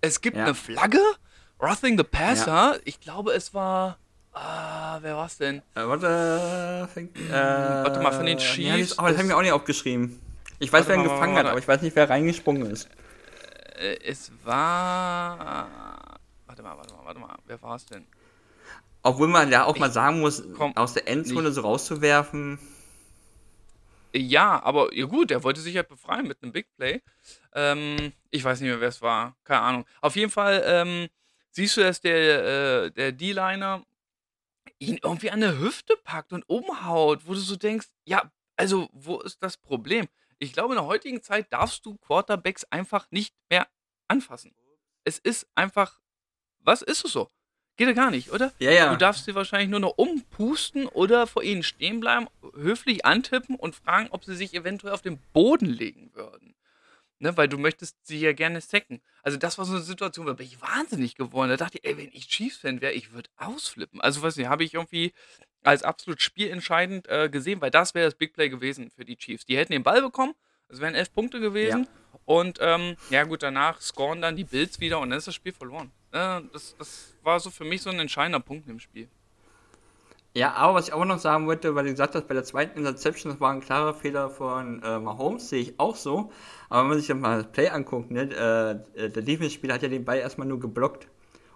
Es gibt ja. eine Flagge. Rothing the Passer. Ja. Ich glaube, es war. Ah, wer war's denn? Äh, warte, fängt, äh, warte mal, von den Chiefs. aber das haben wir auch nicht aufgeschrieben. Ich weiß, wer ihn gefangen hat, aber ich weiß nicht, wer reingesprungen ist. Äh, es war. Warte mal, warte mal, warte mal. Wer war es denn? Obwohl man ja auch ich mal sagen muss, aus der Endzone nicht. so rauszuwerfen. Ja, aber ja gut, er wollte sich halt befreien mit einem Big Play. Ähm, ich weiß nicht mehr, wer es war. Keine Ahnung. Auf jeden Fall ähm, siehst du, dass der, äh, der D-Liner ihn irgendwie an der Hüfte packt und umhaut, wo du so denkst, ja, also wo ist das Problem? Ich glaube, in der heutigen Zeit darfst du Quarterbacks einfach nicht mehr anfassen. Es ist einfach, was ist es so? Geht ja gar nicht, oder? Ja, ja. Du darfst sie wahrscheinlich nur noch umpusten oder vor ihnen stehen bleiben, höflich antippen und fragen, ob sie sich eventuell auf den Boden legen würden. Ne, weil du möchtest sie ja gerne sacken. Also das war so eine Situation, da bin ich wahnsinnig geworden. Da dachte ich, ey, wenn ich Chiefs-Fan wäre, ich würde ausflippen. Also weiß nicht, habe ich irgendwie als absolut spielentscheidend äh, gesehen, weil das wäre das Big Play gewesen für die Chiefs. Die hätten den Ball bekommen, es wären elf Punkte gewesen. Ja. Und ähm, ja gut, danach scoren dann die Bills wieder und dann ist das Spiel verloren. Äh, das, das war so für mich so ein entscheidender Punkt im Spiel. Ja, aber was ich auch noch sagen wollte, weil du gesagt hast, bei der zweiten Interception, das war ein klarer Fehler von äh, Mahomes, sehe ich auch so. Aber wenn man sich dann mal das Play anguckt, ne, äh, der Defense-Spieler hat ja den Ball erstmal nur geblockt,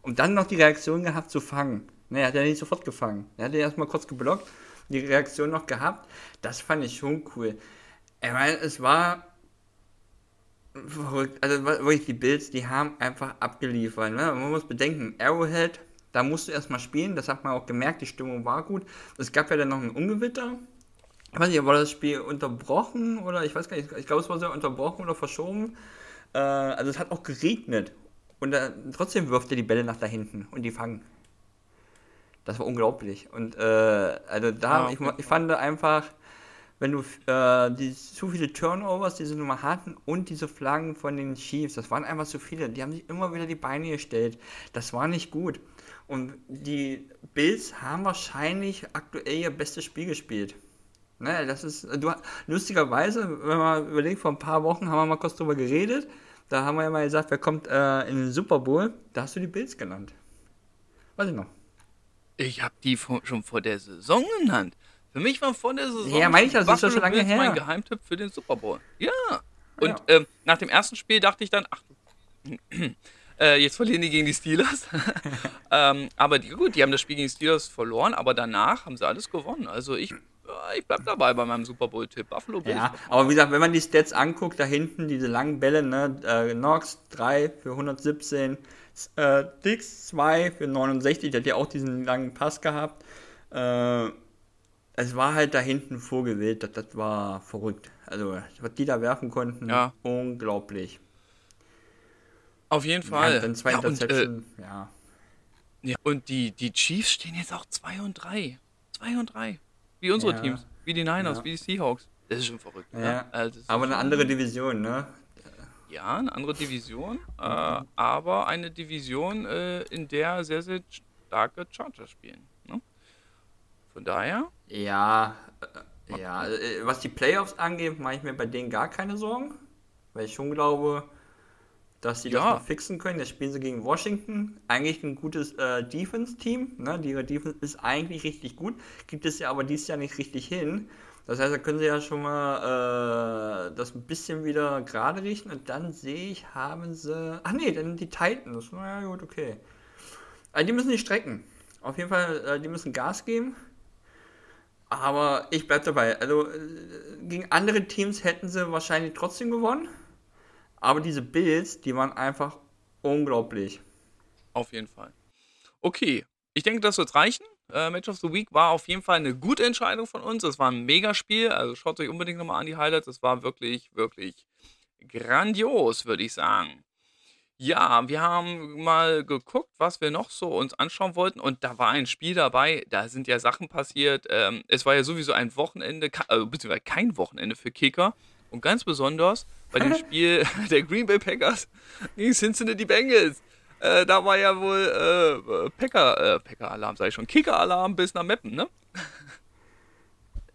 um dann noch die Reaktion gehabt zu fangen. Ne, er hat ja nicht sofort gefangen. Er hat ja erstmal kurz geblockt, die Reaktion noch gehabt. Das fand ich schon cool. Ich meine, es war verrückt. Also wirklich, die Bills, die haben einfach abgeliefert. Ne? Man muss bedenken, Arrowhead, da musst du erstmal spielen. Das hat man auch gemerkt, die Stimmung war gut. Es gab ja dann noch ein Ungewitter. Ich weiß nicht, war das Spiel unterbrochen oder ich weiß gar nicht, ich glaube, es war so unterbrochen oder verschoben. Äh, also es hat auch geregnet. Und da, trotzdem wirft er die Bälle nach da hinten und die fangen. Das war unglaublich. Und äh, also da, ah, okay. ich, ich fand einfach, wenn du äh, die, zu viele Turnovers, diese Nummer hatten und diese Flaggen von den Chiefs, das waren einfach zu viele. Die haben sich immer wieder die Beine gestellt. Das war nicht gut. Und die Bills haben wahrscheinlich aktuell ihr bestes Spiel gespielt. Ne, das ist, du, lustigerweise, wenn man überlegt, vor ein paar Wochen haben wir mal kurz drüber geredet. Da haben wir ja mal gesagt, wer kommt äh, in den Super Bowl. Da hast du die Bills genannt. Weiß ich noch. Ich habe die schon vor der Saison genannt. Für mich war vor der Saison ja, meine ich, das ist schon lange her. mein Geheimtipp für den Super Bowl. Ja. Und ja. Ähm, nach dem ersten Spiel dachte ich dann, ach, [CLEARS THROAT] äh, jetzt verlieren die gegen die Steelers. [LAUGHS] ähm, aber die, gut, die haben das Spiel gegen die Steelers verloren, aber danach haben sie alles gewonnen. Also ich, ich bleib dabei bei meinem Super Bowl-Tipp. Buffalo Bills. Ja, aber wie gesagt, wenn man die Stats anguckt, da hinten diese langen Bälle, ne, äh, Knox 3 für 117, äh, Dix 2 für 69, der hat ja auch diesen langen Pass gehabt. Äh, es war halt da hinten vorgewählt, das, das war verrückt. Also, was die da werfen konnten, ja. unglaublich. Auf jeden Fall. Ja, dann zwei ja, Interception, und, äh, ja. ja. Und die, die Chiefs stehen jetzt auch 2 und 3. 2 und 3. Wie unsere ja. Teams. Wie die Niners, wie die Seahawks. Das ist schon verrückt. Ja. Ne? Also, aber eine andere Division, ne? Ja, eine andere Division. Äh, aber eine Division, äh, in der sehr, sehr starke Chargers spielen. Ne? Von daher. Ja, äh, ja, äh, was die Playoffs angeht, mache ich mir bei denen gar keine Sorgen, weil ich schon glaube, dass sie ja. das noch fixen können. Jetzt spielen sie gegen Washington, eigentlich ein gutes äh, Defense-Team. Ne? Die Defense ist eigentlich richtig gut, gibt es ja aber dieses Jahr nicht richtig hin. Das heißt, da können sie ja schon mal äh, das ein bisschen wieder gerade richten und dann sehe ich, haben sie. Ach nee, dann die Titans. Na ja, gut, okay. Also die müssen die strecken. Auf jeden Fall, äh, die müssen Gas geben. Aber ich bleibe dabei. Also äh, gegen andere Teams hätten sie wahrscheinlich trotzdem gewonnen. Aber diese Bills, die waren einfach unglaublich. Auf jeden Fall. Okay, ich denke, das wird reichen. Äh, Match of the Week war auf jeden Fall eine gute Entscheidung von uns. Es war ein Megaspiel. Also schaut euch unbedingt nochmal an die Highlights. Es war wirklich, wirklich grandios, würde ich sagen. Ja, wir haben mal geguckt, was wir noch so uns anschauen wollten. Und da war ein Spiel dabei, da sind ja Sachen passiert. Ähm, es war ja sowieso ein Wochenende, äh, beziehungsweise kein Wochenende für Kicker. Und ganz besonders bei dem [LAUGHS] Spiel [LAUGHS] der Green Bay Packers gegen Cincinnati Bengals. Äh, da war ja wohl äh, Packer, äh, Packer-Alarm, sag ich schon, Kicker-Alarm bis nach Meppen, ne?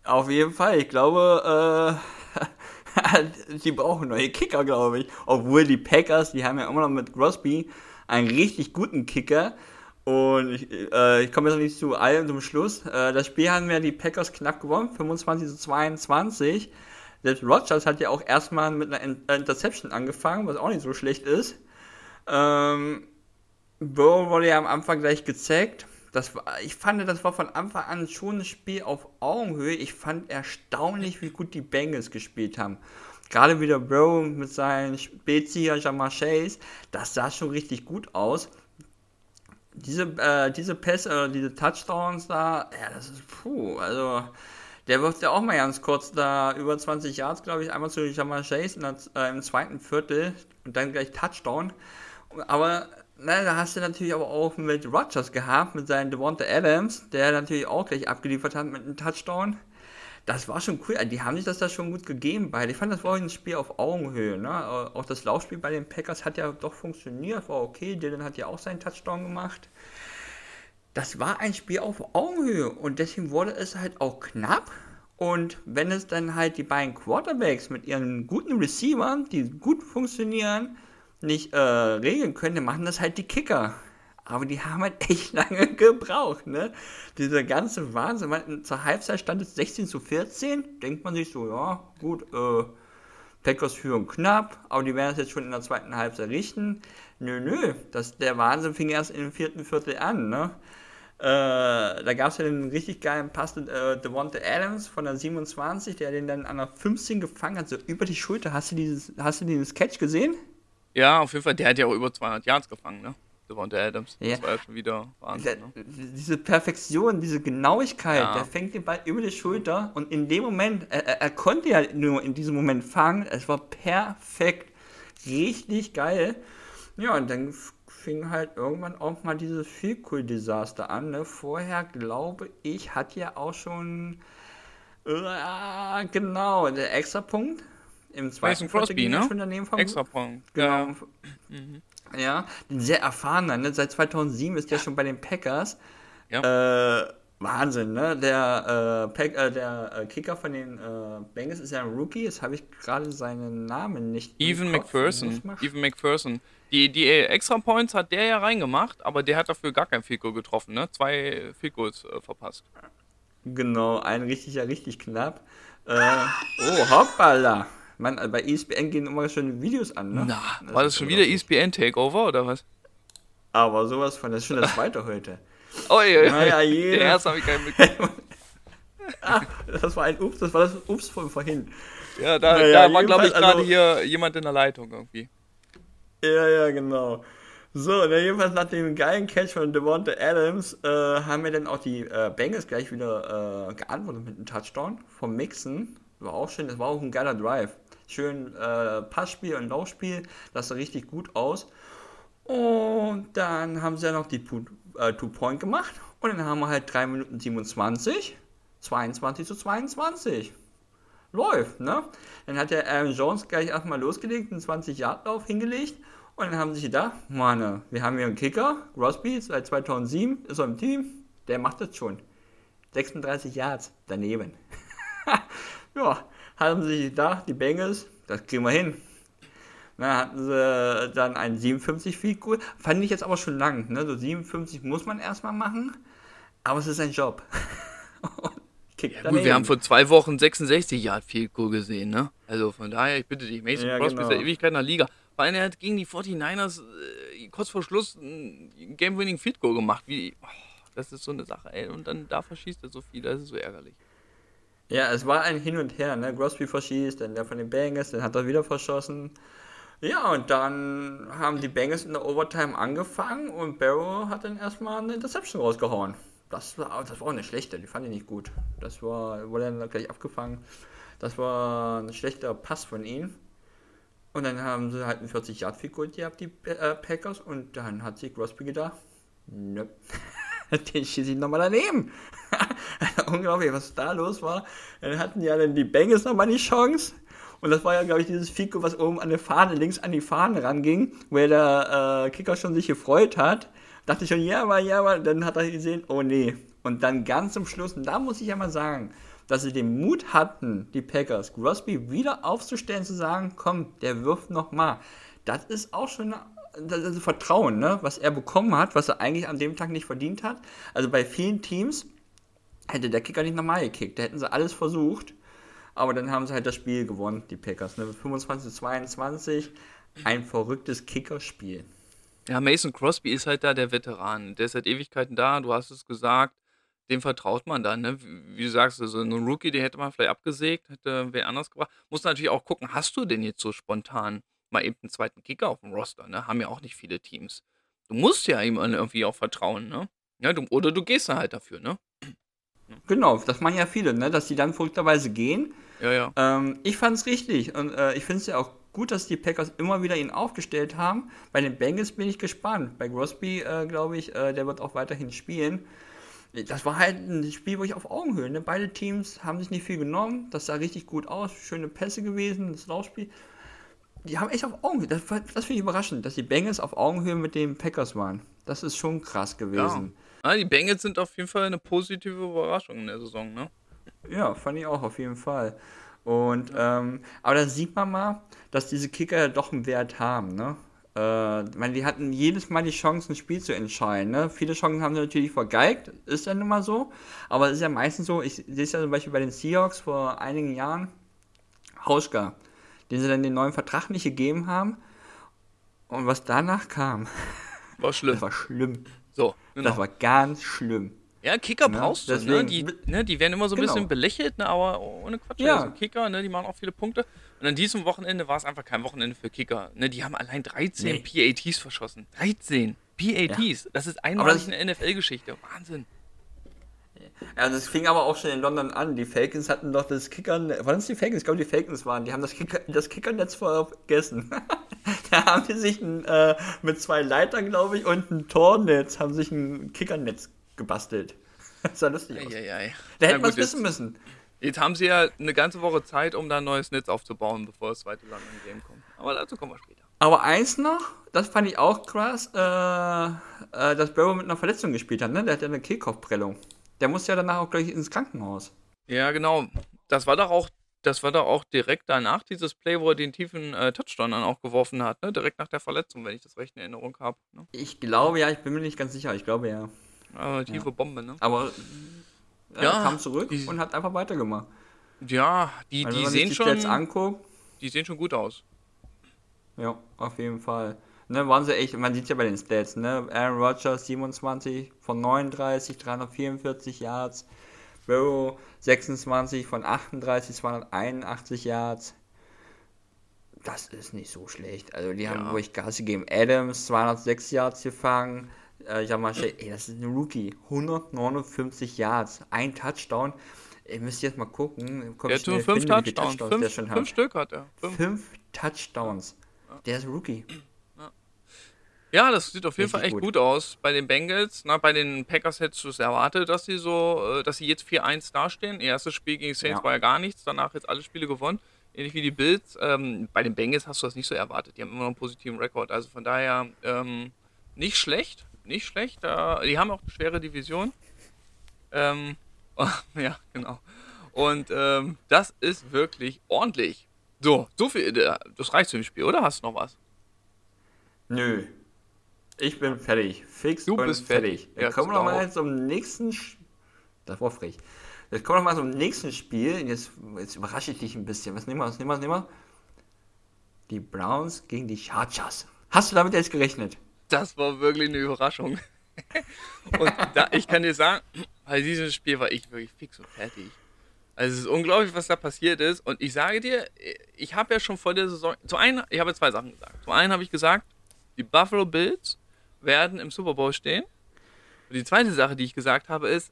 Auf jeden Fall. Ich glaube, äh, [LAUGHS] die brauchen neue Kicker, glaube ich. Obwohl die Packers, die haben ja immer noch mit Crosby einen richtig guten Kicker. Und ich, äh, ich komme jetzt noch nicht zu allem zum Schluss. Äh, das Spiel haben ja die Packers knapp gewonnen, 25 zu 22. Selbst Rogers hat ja auch erstmal mit einer Interception angefangen, was auch nicht so schlecht ist. Ähm, Burrow wurde ja am Anfang gleich gezeigt. Das war, ich fand, das war von Anfang an schon ein Spiel auf Augenhöhe. Ich fand erstaunlich, wie gut die Bengals gespielt haben. Gerade wieder Burrow mit seinen Spezieher Jamar Chase, das sah schon richtig gut aus. Diese, äh, diese Pässe, äh, diese Touchdowns da, ja, das ist, puh, also, der wirft ja auch mal ganz kurz da über 20 Yards, glaube ich, einmal zu Jamar Chase äh, im zweiten Viertel und dann gleich Touchdown. Aber na, da hast du natürlich aber auch mit Rogers gehabt, mit seinen Devonta Adams, der natürlich auch gleich abgeliefert hat mit einem Touchdown. Das war schon cool. Die haben sich das da schon gut gegeben beide. Ich fand, das war ein Spiel auf Augenhöhe. Ne? Auch das Laufspiel bei den Packers hat ja doch funktioniert, war okay. Dylan hat ja auch seinen Touchdown gemacht. Das war ein Spiel auf Augenhöhe und deswegen wurde es halt auch knapp. Und wenn es dann halt die beiden Quarterbacks mit ihren guten Receivern, die gut funktionieren, nicht äh, regeln können, dann machen das halt die Kicker. Aber die haben halt [LAUGHS] echt lange gebraucht, ne? Dieser ganze Wahnsinn. Man, zur Halbzeit stand es 16 zu 14. Denkt man sich so, ja, gut, äh, Packers führen knapp, aber die werden es jetzt schon in der zweiten Halbzeit richten. Nö, nö, das, der Wahnsinn fing erst im vierten Viertel an, ne? Äh, da gab es ja den richtig geilen Pass, äh, Devonta Adams von der 27, der den dann an der 15 gefangen hat, so über die Schulter. Hast du dieses, hast du diesen Sketch gesehen? Ja, auf jeden Fall. Der hat ja auch über 200 Yards gefangen, ne? Devonta Adams. Ja. Das war ja schon wieder Wahnsinn. Ne? Diese Perfektion, diese Genauigkeit, ja. der fängt den Ball über die Schulter und in dem Moment, er, er konnte ja nur in diesem Moment fangen. Es war perfekt. Richtig geil. Ja, und dann fing halt irgendwann auch mal dieses Field Cool Desaster an. Ne? Vorher, glaube ich, hat ja auch schon. Äh, genau, der Extrapunkt im zweiten Crosby, ne? Schon daneben vom Extra Punkt. Genau. Ja. Mhm. ja, sehr erfahrener, ne? Seit 2007 ist der schon bei den Packers. Ja. Äh, Wahnsinn, ne? Der, äh, Pack, äh, der äh, Kicker von den äh, Bengals ist ja ein Rookie. Jetzt habe ich gerade seinen Namen nicht. Evan McPherson. Evan McPherson. Die, die Extra Points hat der ja reingemacht, aber der hat dafür gar kein Goal getroffen, ne? Zwei Field Goals äh, verpasst. Genau, ein richtig, ja richtig knapp. Äh, oh, hoppala. Man, äh, bei ESPN gehen immer schöne Videos an, ne? Na, das war das schon wieder ESPN Takeover oder was? Aber sowas von, das ist schon das zweite heute. Oh, ja, ja. Naja, jeder. Der erste habe ich keinen mitbekommen. [LAUGHS] ah, das war ein Ups, das war das Ups von vorhin. Ja, da, naja, da war, glaube ich, gerade also, hier jemand in der Leitung irgendwie. Ja, ja, genau. So, na, jedenfalls nach dem geilen Catch von Devonta Adams äh, haben wir dann auch die äh, Bengals gleich wieder äh, geantwortet mit einem Touchdown vom Mixen. War auch schön, das war auch ein geiler Drive schön äh, Passspiel und Laufspiel. Das sah richtig gut aus. Und dann haben sie ja noch die äh, Two-Point gemacht. Und dann haben wir halt 3 Minuten 27, 22 zu 22. Läuft, ne? Dann hat der Aaron Jones gleich erstmal losgelegt, einen 20-Yard-Lauf hingelegt. Und dann haben sie gedacht, Mann, wir haben hier einen Kicker, Crosby, seit 2007 ist er im Team, der macht das schon. 36 Yards daneben. [LAUGHS] ja, haben sie gedacht, die Bengals, das kriegen wir hin. Na, hatten sie dann ein 57 Feed Goal. Fand ich jetzt aber schon lang. Ne? So 57 muss man erstmal machen, aber es ist ein Job. [LAUGHS] ja, gut, wir haben vor zwei Wochen 66 Yard Field Goal gesehen, ne? Also von daher, ich bitte dich, Mason ja, Crosby genau. ist ja Ewigkeit in der Liga. Allem, er hat gegen die 49ers äh, kurz vor Schluss ein Game-Winning Field Goal gemacht. Wie, oh, das ist so eine Sache, ey. Und dann da verschießt er so viel, das ist so ärgerlich. Ja, es war ein Hin und Her, ne? Grosby verschießt, dann der von den Bengals, dann hat er wieder verschossen. Ja, und dann haben die Bengals in der Overtime angefangen und Barrow hat dann erstmal eine Interception rausgehauen. Das war, das war auch eine schlechte, die fand ich nicht gut. Das war, wurde dann gleich abgefangen. Das war ein schlechter Pass von ihm. Und dann haben sie halt einen 40 Yard Field Goal gehabt, die äh, Packers. Und dann hat sich Crosby gedacht, nö, [LAUGHS] den schieße ich nochmal daneben. [LAUGHS] Unglaublich, was da los war. Dann hatten ja dann die Bengals nochmal die Chance. Und das war ja, glaube ich, dieses Fico, was oben an der Fahne, links an die Fahne ranging, wo der äh, Kicker schon sich gefreut hat. Dachte ich schon, ja, aber ja, aber dann hat er gesehen, oh nee. Und dann ganz zum Schluss, und da muss ich ja mal sagen, dass sie den Mut hatten, die Packers, Crosby wieder aufzustellen, zu sagen, komm, der wirft nochmal. Das ist auch schon das ist Vertrauen, ne? was er bekommen hat, was er eigentlich an dem Tag nicht verdient hat. Also bei vielen Teams hätte der Kicker nicht nochmal gekickt. Da hätten sie alles versucht. Aber dann haben sie halt das Spiel gewonnen, die Packers. Ne? 25 22. Ein verrücktes Kickerspiel. Ja, Mason Crosby ist halt da der Veteran. Der ist seit Ewigkeiten da. Du hast es gesagt dem vertraut man dann, ne? Wie du sagst, so ein Rookie, den hätte man vielleicht abgesägt, hätte wer anders gebracht. Muss natürlich auch gucken, hast du denn jetzt so spontan mal eben einen zweiten Kicker auf dem Roster, ne? Haben ja auch nicht viele Teams. Du musst ja ihm irgendwie auch vertrauen, ne? Ja, du, oder du gehst dann halt dafür, ne? Genau, das machen ja viele, ne? Dass die dann verrückterweise gehen. Ja, ja. Ähm, ich fand's richtig und äh, ich finde es ja auch gut, dass die Packers immer wieder ihn aufgestellt haben. Bei den Bengals bin ich gespannt. Bei Grosby, äh, glaube ich, äh, der wird auch weiterhin spielen das war halt ein Spiel, wo ich auf Augenhöhe. Ne? Beide Teams haben sich nicht viel genommen. Das sah richtig gut aus. Schöne Pässe gewesen, das Laufspiel. Die haben echt auf Augenhöhe. Das, das finde ich überraschend, dass die Bengals auf Augenhöhe mit den Packers waren. Das ist schon krass gewesen. Ja. ja die Bengals sind auf jeden Fall eine positive Überraschung in der Saison, ne? Ja, fand ich auch auf jeden Fall. Und ähm, aber da sieht man mal, dass diese Kicker ja doch einen Wert haben, ne? Äh, meine, die hatten jedes Mal die Chance, ein Spiel zu entscheiden. Ne? Viele Chancen haben sie natürlich vergeigt, ist ja nun mal so. Aber es ist ja meistens so, ich sehe es ja zum Beispiel bei den Seahawks vor einigen Jahren, Hauschka, den sie dann den neuen Vertrag nicht gegeben haben. Und was danach kam, war schlimm. Das war schlimm. So, genau. Das war ganz schlimm. Ja, Kicker ne? brauchst du, ne? Die, ne? die werden immer so ein genau. bisschen belächelt, ne? aber ohne Quatsch. Ja. Also Kicker, ne? die machen auch viele Punkte. Und an diesem Wochenende war es einfach kein Wochenende für Kicker. Ne? Die haben allein 13 nee. PATs verschossen. 13 PATs. Ja. Das ist einmalig in der NFL-Geschichte. Wahnsinn. Ja, das fing aber auch schon in London an. Die Falcons hatten doch das Kickern. Waren es die Falcons? Ich glaube, die Falcons waren. Die haben das, Kicker, das Kickernetz vergessen. [LAUGHS] da haben die sich ein, äh, mit zwei Leitern, glaube ich, und ein Tornetz haben sich ein Kickernetz gebastelt. Das sah lustig aus. Eieiei. Da hätte man es wissen müssen. Jetzt haben sie ja eine ganze Woche Zeit, um da ein neues Netz aufzubauen, bevor das zweite Land im Game kommt. Aber dazu kommen wir später. Aber eins noch, das fand ich auch krass, äh, äh, dass Barrow mit einer Verletzung gespielt hat, ne? Der hat ja eine Kehlkopfprellung. Der muss ja danach auch gleich ins Krankenhaus. Ja, genau. Das war doch auch, das war doch auch direkt danach dieses Play, wo er den tiefen äh, Touchdown dann auch geworfen hat, ne? Direkt nach der Verletzung, wenn ich das recht in Erinnerung habe. Ne? Ich glaube ja, ich bin mir nicht ganz sicher, ich glaube ja. Aber tiefe ja. Bombe, ne? Aber er ja, kam zurück die, und hat einfach weitergemacht. Ja, die, also, die sehen die schon. Anguckt, die sehen schon gut aus. Ja, auf jeden Fall. Ne, waren sie echt, man sieht ja bei den Stats, ne? Aaron Rodgers 27 von 39, 344 Yards. Burrow 26 von 38, 281 Yards. Das ist nicht so schlecht. Also die haben ja. ruhig Gas gegeben. Adams 206 Yards gefangen äh, Yamashita, ey, das ist ein Rookie. 159 Yards, ein Touchdown. Ihr müsst jetzt mal gucken. Der hat nur fünf Touchdowns. Touchdowns fünf, fünf hat. Stück hat er. Fünf, fünf Touchdowns. Ja. Der ist Rookie. Ja. das sieht auf jeden Richtig Fall echt gut. gut. aus bei den Bengals. Na, bei den Packers hättest du es erwartet, dass sie so, äh, dass sie jetzt 4-1 dastehen. Erstes Spiel gegen Saints ja. war ja gar nichts, danach jetzt alle Spiele gewonnen. Ähnlich wie die Bills. Ähm, bei den Bengals hast du das nicht so erwartet. Die haben immer noch einen positiven Rekord. Also von daher ähm, nicht schlecht nicht schlecht. Die haben auch eine schwere Division. Ähm, [LAUGHS] ja, genau. Und ähm, das ist wirklich ordentlich. So, so viel. Äh, das reicht zum Spiel, oder? Hast du noch was? Nö. Ich bin fertig. Fix du bist fertig. fertig. Jetzt kommen wir nochmal zum nächsten. Das war frech. Jetzt kommen wir nochmal zum nächsten Spiel. Jetzt, jetzt überrasche ich dich ein bisschen. Was nehmen wir? Was nehmen wir? Was nehmen wir? Die Browns gegen die Chargers. Hast du damit jetzt gerechnet? Das war wirklich eine Überraschung. [LAUGHS] und da, ich kann dir sagen, bei diesem Spiel war ich wirklich fix und fertig. Also es ist unglaublich, was da passiert ist. Und ich sage dir, ich habe ja schon vor der Saison, zu einen, ich habe zwei Sachen gesagt. Zum einen habe ich gesagt, die Buffalo Bills werden im Super Bowl stehen. Und die zweite Sache, die ich gesagt habe, ist,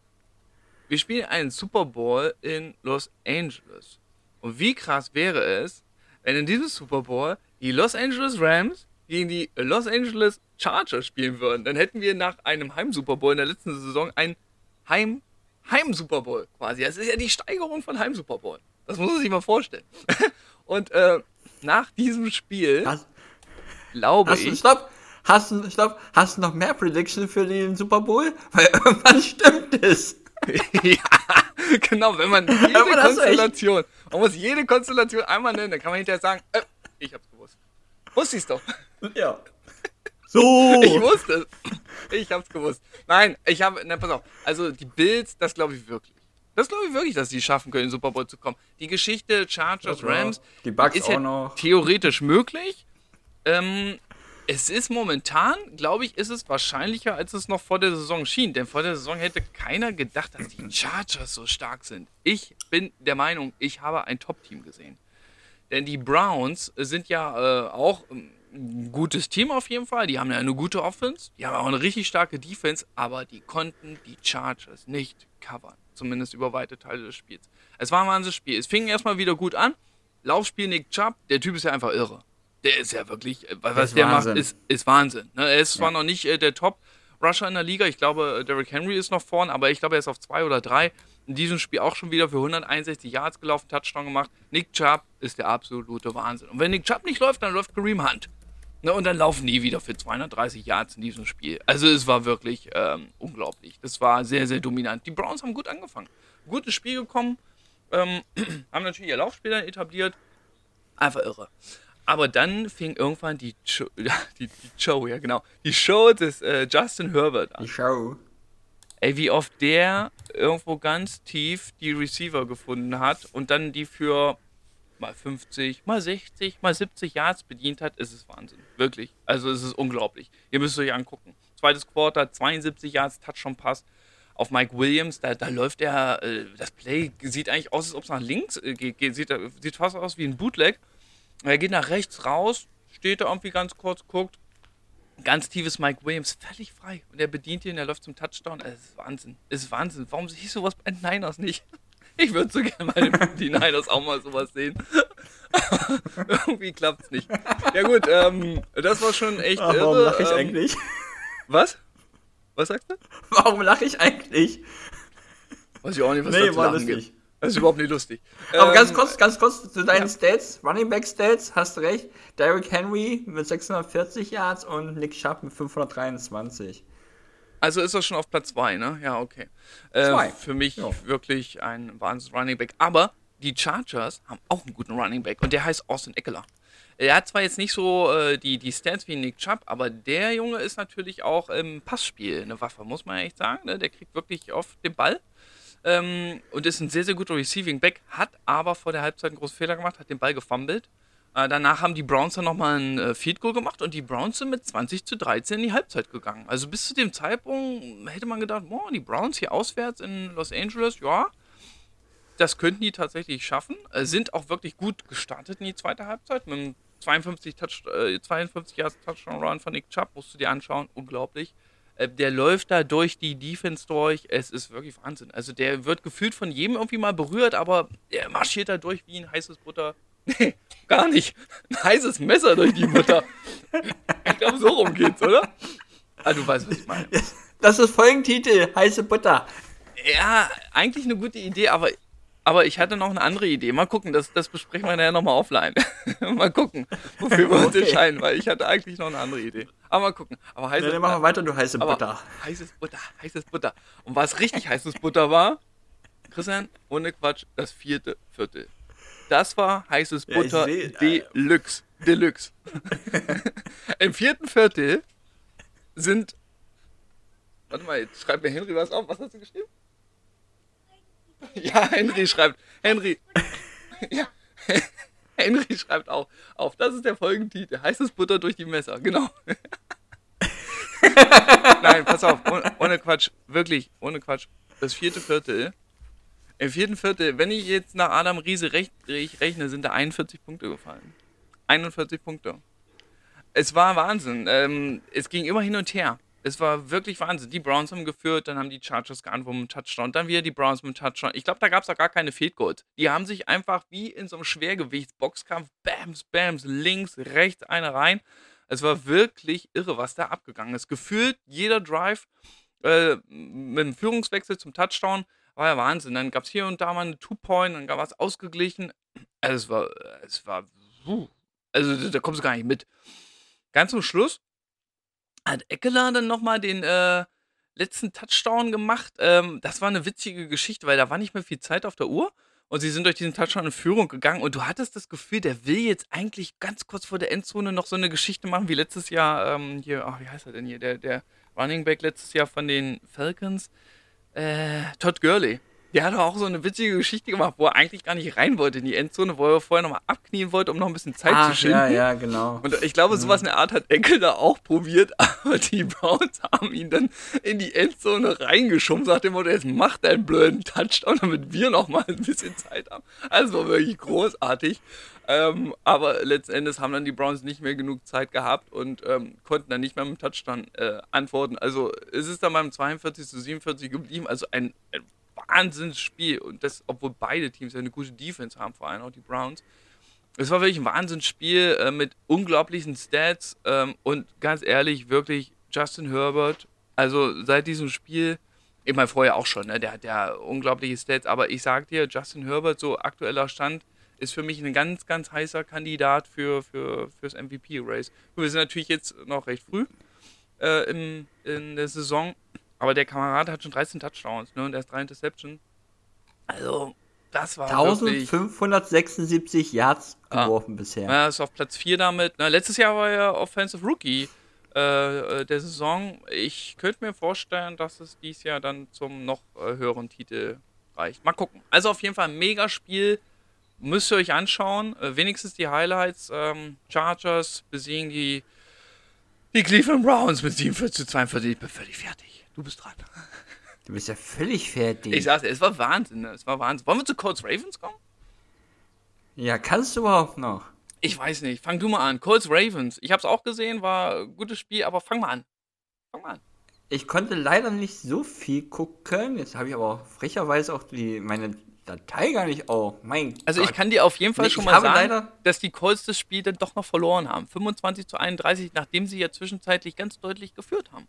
wir spielen einen Super Bowl in Los Angeles. Und wie krass wäre es, wenn in diesem Super Bowl die Los Angeles Rams gegen die Los Angeles Chargers spielen würden. Dann hätten wir nach einem Heim-Super Bowl in der letzten Saison ein Heim Heim-Super Bowl quasi. Das ist ja die Steigerung von Heim-Super Bowl. Das muss man sich mal vorstellen. [LAUGHS] Und äh, nach diesem Spiel hast, glaube hast ich. Du, stopp! Hast du, stopp, hast du noch mehr Prediction für den Super Bowl? Weil [LAUGHS] irgendwann stimmt es. [LAUGHS] ja, genau, wenn man jede Konstellation, man muss jede Konstellation einmal nennen, dann kann man hinterher sagen, äh, ich hab's gewusst. Wusste ich's doch. Ja. So! Ich wusste es. Ich hab's gewusst. Nein, ich habe. Na, pass auf. Also, die Bills, das glaube ich wirklich. Das glaube ich wirklich, dass sie schaffen können, in den Super Bowl zu kommen. Die Geschichte Chargers, Rams die Bugs ist auch ja noch. theoretisch möglich. Ähm, es ist momentan, glaube ich, ist es wahrscheinlicher, als es noch vor der Saison schien. Denn vor der Saison hätte keiner gedacht, dass die Chargers so stark sind. Ich bin der Meinung, ich habe ein Top-Team gesehen. Denn die Browns sind ja äh, auch ein gutes Team auf jeden Fall. Die haben ja eine gute Offense. Die haben auch eine richtig starke Defense. Aber die konnten die Chargers nicht covern. Zumindest über weite Teile des Spiels. Es war ein Wahnsinnsspiel. Es fing erstmal wieder gut an. Laufspiel Nick Chubb. Der Typ ist ja einfach irre. Der ist ja wirklich, was der Wahnsinn. macht, ist, ist Wahnsinn. Ne? Er ist zwar noch nicht äh, der Top-Rusher in der Liga. Ich glaube, Derrick Henry ist noch vorn. Aber ich glaube, er ist auf zwei oder drei in diesem Spiel auch schon wieder für 161 Yards gelaufen, Touchdown gemacht. Nick Chubb ist der absolute Wahnsinn. Und wenn Nick Chubb nicht läuft, dann läuft Kareem Hunt. Ne, und dann laufen die wieder für 230 Yards in diesem Spiel. Also es war wirklich ähm, unglaublich. Das war sehr, sehr dominant. Die Browns haben gut angefangen. Gutes Spiel gekommen. Ähm, [CLEARS THROAT] haben natürlich ihr Laufspiel dann etabliert. Einfach irre. Aber dann fing irgendwann die, Show, [LAUGHS] die, die Show, ja genau, die Show des äh, Justin Herbert an. Die Show. Ey, wie oft der irgendwo ganz tief die Receiver gefunden hat und dann die für mal 50, mal 60, mal 70 Yards bedient hat, ist es Wahnsinn. Wirklich. Also es ist unglaublich. Ihr müsst euch angucken. Zweites Quarter, 72 Yards, Touchdown Pass auf Mike Williams. Da, da läuft er, äh, das Play sieht eigentlich aus, als ob es nach links äh, geht. Sieht, sieht fast aus wie ein Bootleg. Er geht nach rechts raus, steht da irgendwie ganz kurz, guckt. Ganz tiefes Mike Williams, völlig frei. Und er bedient ihn, er läuft zum Touchdown. Es ist Wahnsinn. Es ist Wahnsinn. Warum sehe ich sowas bei Niners nicht? Ich würde so gerne mal die Niners auch mal sowas sehen. [LAUGHS] Irgendwie klappt es nicht. Ja gut, ähm, das war schon echt Ach, Warum lache ich ähm, eigentlich? Was? Was sagst du? Warum lache ich eigentlich? Weiß ich auch nicht, was nee, war das nicht. Das ist überhaupt nicht lustig. Aber ähm, ganz kurz, ganz kurz zu deinen ja. Stats, Running Back Stats, hast du recht. Derrick Henry mit 640 Yards und Nick Chubb mit 523. Also ist er schon auf Platz 2, ne? Ja, okay. Äh, für mich ja. wirklich ein wahnsinns Running Back. Aber die Chargers haben auch einen guten Running Back und der heißt Austin Eckler. Er hat zwar jetzt nicht so äh, die, die Stats wie Nick Chubb, aber der Junge ist natürlich auch im Passspiel eine Waffe, muss man echt sagen. Ne? Der kriegt wirklich oft den Ball ähm, und ist ein sehr, sehr guter Receiving Back, hat aber vor der Halbzeit einen großen Fehler gemacht, hat den Ball gefummelt danach haben die Browns dann nochmal ein äh, Field Goal gemacht und die Browns sind mit 20 zu 13 in die Halbzeit gegangen. Also bis zu dem Zeitpunkt hätte man gedacht, boah, die Browns hier auswärts in Los Angeles, ja, das könnten die tatsächlich schaffen. Äh, sind auch wirklich gut gestartet in die zweite Halbzeit mit einem 52 Touch, äh, 52 Yards Touchdown Run von Nick Chubb, musst du dir anschauen, unglaublich. Äh, der läuft da durch die Defense durch, es ist wirklich Wahnsinn. Also der wird gefühlt von jedem irgendwie mal berührt, aber er marschiert da durch wie ein heißes Butter. Nee, gar nicht. Ein heißes Messer durch die Mutter. Ich glaube, so rum geht's, oder? Ah, du weißt, was ich meine. Das ist Folgentitel, heiße Butter. Ja, eigentlich eine gute Idee, aber, aber ich hatte noch eine andere Idee. Mal gucken, das, das besprechen wir nachher nochmal offline. [LAUGHS] mal gucken, wofür wir uns okay. entscheiden, weil ich hatte eigentlich noch eine andere Idee. Aber mal gucken. Aber heißes, ja, dann machen wir weiter, du heiße Butter. Heißes Butter, heißes Butter. Und was richtig heißes Butter war, Christian, ohne Quatsch, das vierte Viertel. Das war heißes Butter ja, seh, Deluxe. Deluxe. [LAUGHS] Im vierten Viertel sind. Warte mal, jetzt schreibt mir Henry was auf. Was hast du geschrieben? Ja, Henry schreibt. Henry. Ja. [LAUGHS] Henry schreibt auch auf. Das ist der Folgentitel. Heißes Butter durch die Messer. Genau. [LAUGHS] Nein, pass auf. Ohne, ohne Quatsch. Wirklich, ohne Quatsch. Das vierte Viertel Im vierten Viertel, wenn ich jetzt nach Adam Riese recht, rechne, sind da 41 Punkte gefallen. 41 Punkte. Es war Wahnsinn. Ähm, es ging immer hin und her. Es war wirklich Wahnsinn. Die Browns haben geführt, dann haben die Chargers geantwortet mit Touchdown, dann wieder die Browns mit Touchdown. Ich glaube, da gab es auch gar keine Field Goals. Die haben sich einfach wie in so einem Schwergewichtsboxkampf, Bams, Bams, links, rechts, eine rein. Es war wirklich irre, was da abgegangen ist. Gefühlt jeder Drive äh, mit dem Führungswechsel zum Touchdown war ja Wahnsinn. Dann gab es hier und da mal eine Two-Point, dann gab es ausgeglichen. Also es war, es war, also da kommst du gar nicht mit. Ganz zum Schluss hat Eckler dann nochmal den äh, letzten Touchdown gemacht. Ähm, das war eine witzige Geschichte, weil da war nicht mehr viel Zeit auf der Uhr. Und sie sind durch diesen Touchdown in Führung gegangen und du hattest das Gefühl, der will jetzt eigentlich ganz kurz vor der Endzone noch so eine Geschichte machen wie letztes Jahr, ähm, hier, ach, wie heißt er denn hier, der, der Running Back letztes Jahr von den Falcons, äh, Todd Gurley. Der hat auch so eine witzige Geschichte gemacht, wo er eigentlich gar nicht rein wollte in die Endzone, wo er vorher nochmal abknien wollte, um noch ein bisschen Zeit Ach, zu schinden. Ja, ja, genau. Und ich glaube, sowas in der Art hat Enkel da auch probiert, [LAUGHS] aber die Browns haben ihn dann in die Endzone reingeschoben, sagt dem Motto, jetzt mach deinen blöden Touchdown, damit wir nochmal ein bisschen Zeit haben. Also war wirklich großartig. Ähm, aber letzten Endes haben dann die Browns nicht mehr genug Zeit gehabt und ähm, konnten dann nicht mehr mit dem Touchdown äh, antworten. Also es ist dann beim 42 zu 47 geblieben. Also ein, ein Wahnsinnsspiel. Und das, obwohl beide Teams ja eine gute Defense haben, vor allem auch die Browns. Es war wirklich ein Wahnsinnsspiel äh, mit unglaublichen Stats ähm, und ganz ehrlich, wirklich Justin Herbert, also seit diesem Spiel, ich meine vorher auch schon, ne, der hat ja unglaubliche Stats, aber ich sag dir, Justin Herbert, so aktueller Stand, ist für mich ein ganz, ganz heißer Kandidat für, für, fürs MVP-Race. Wir sind natürlich jetzt noch recht früh äh, im, in der Saison, aber der Kamerad hat schon 13 Touchdowns ne, und er ist 3 Interception. Also, das war 1576 Yards geworfen ah. bisher. Ja, ist auf Platz 4 damit. Ne, letztes Jahr war er Offensive Rookie äh, äh, der Saison. Ich könnte mir vorstellen, dass es dieses Jahr dann zum noch äh, höheren Titel reicht. Mal gucken. Also auf jeden Fall ein Megaspiel. Müsst ihr euch anschauen. Äh, wenigstens die Highlights. Ähm, Chargers besiegen die, die Cleveland Browns mit 47 zu 42. Ich bin völlig fertig. Du bist dran. [LAUGHS] Du bist ja völlig fertig. Ich sag's dir, es war Wahnsinn. Ne? Es war Wahnsinn. Wollen wir zu Colts Ravens kommen? Ja, kannst du überhaupt noch? Ich weiß nicht. Fang du mal an. Colts Ravens. Ich hab's auch gesehen, war ein gutes Spiel, aber fang mal an. Fang mal an. Ich konnte leider nicht so viel gucken. Jetzt habe ich aber frecherweise auch die, meine Datei gar nicht auf. Mein also Gott. ich kann dir auf jeden Fall nee, schon mal sagen, dass die Colts das Spiel dann doch noch verloren haben. 25 zu 31, nachdem sie ja zwischenzeitlich ganz deutlich geführt haben.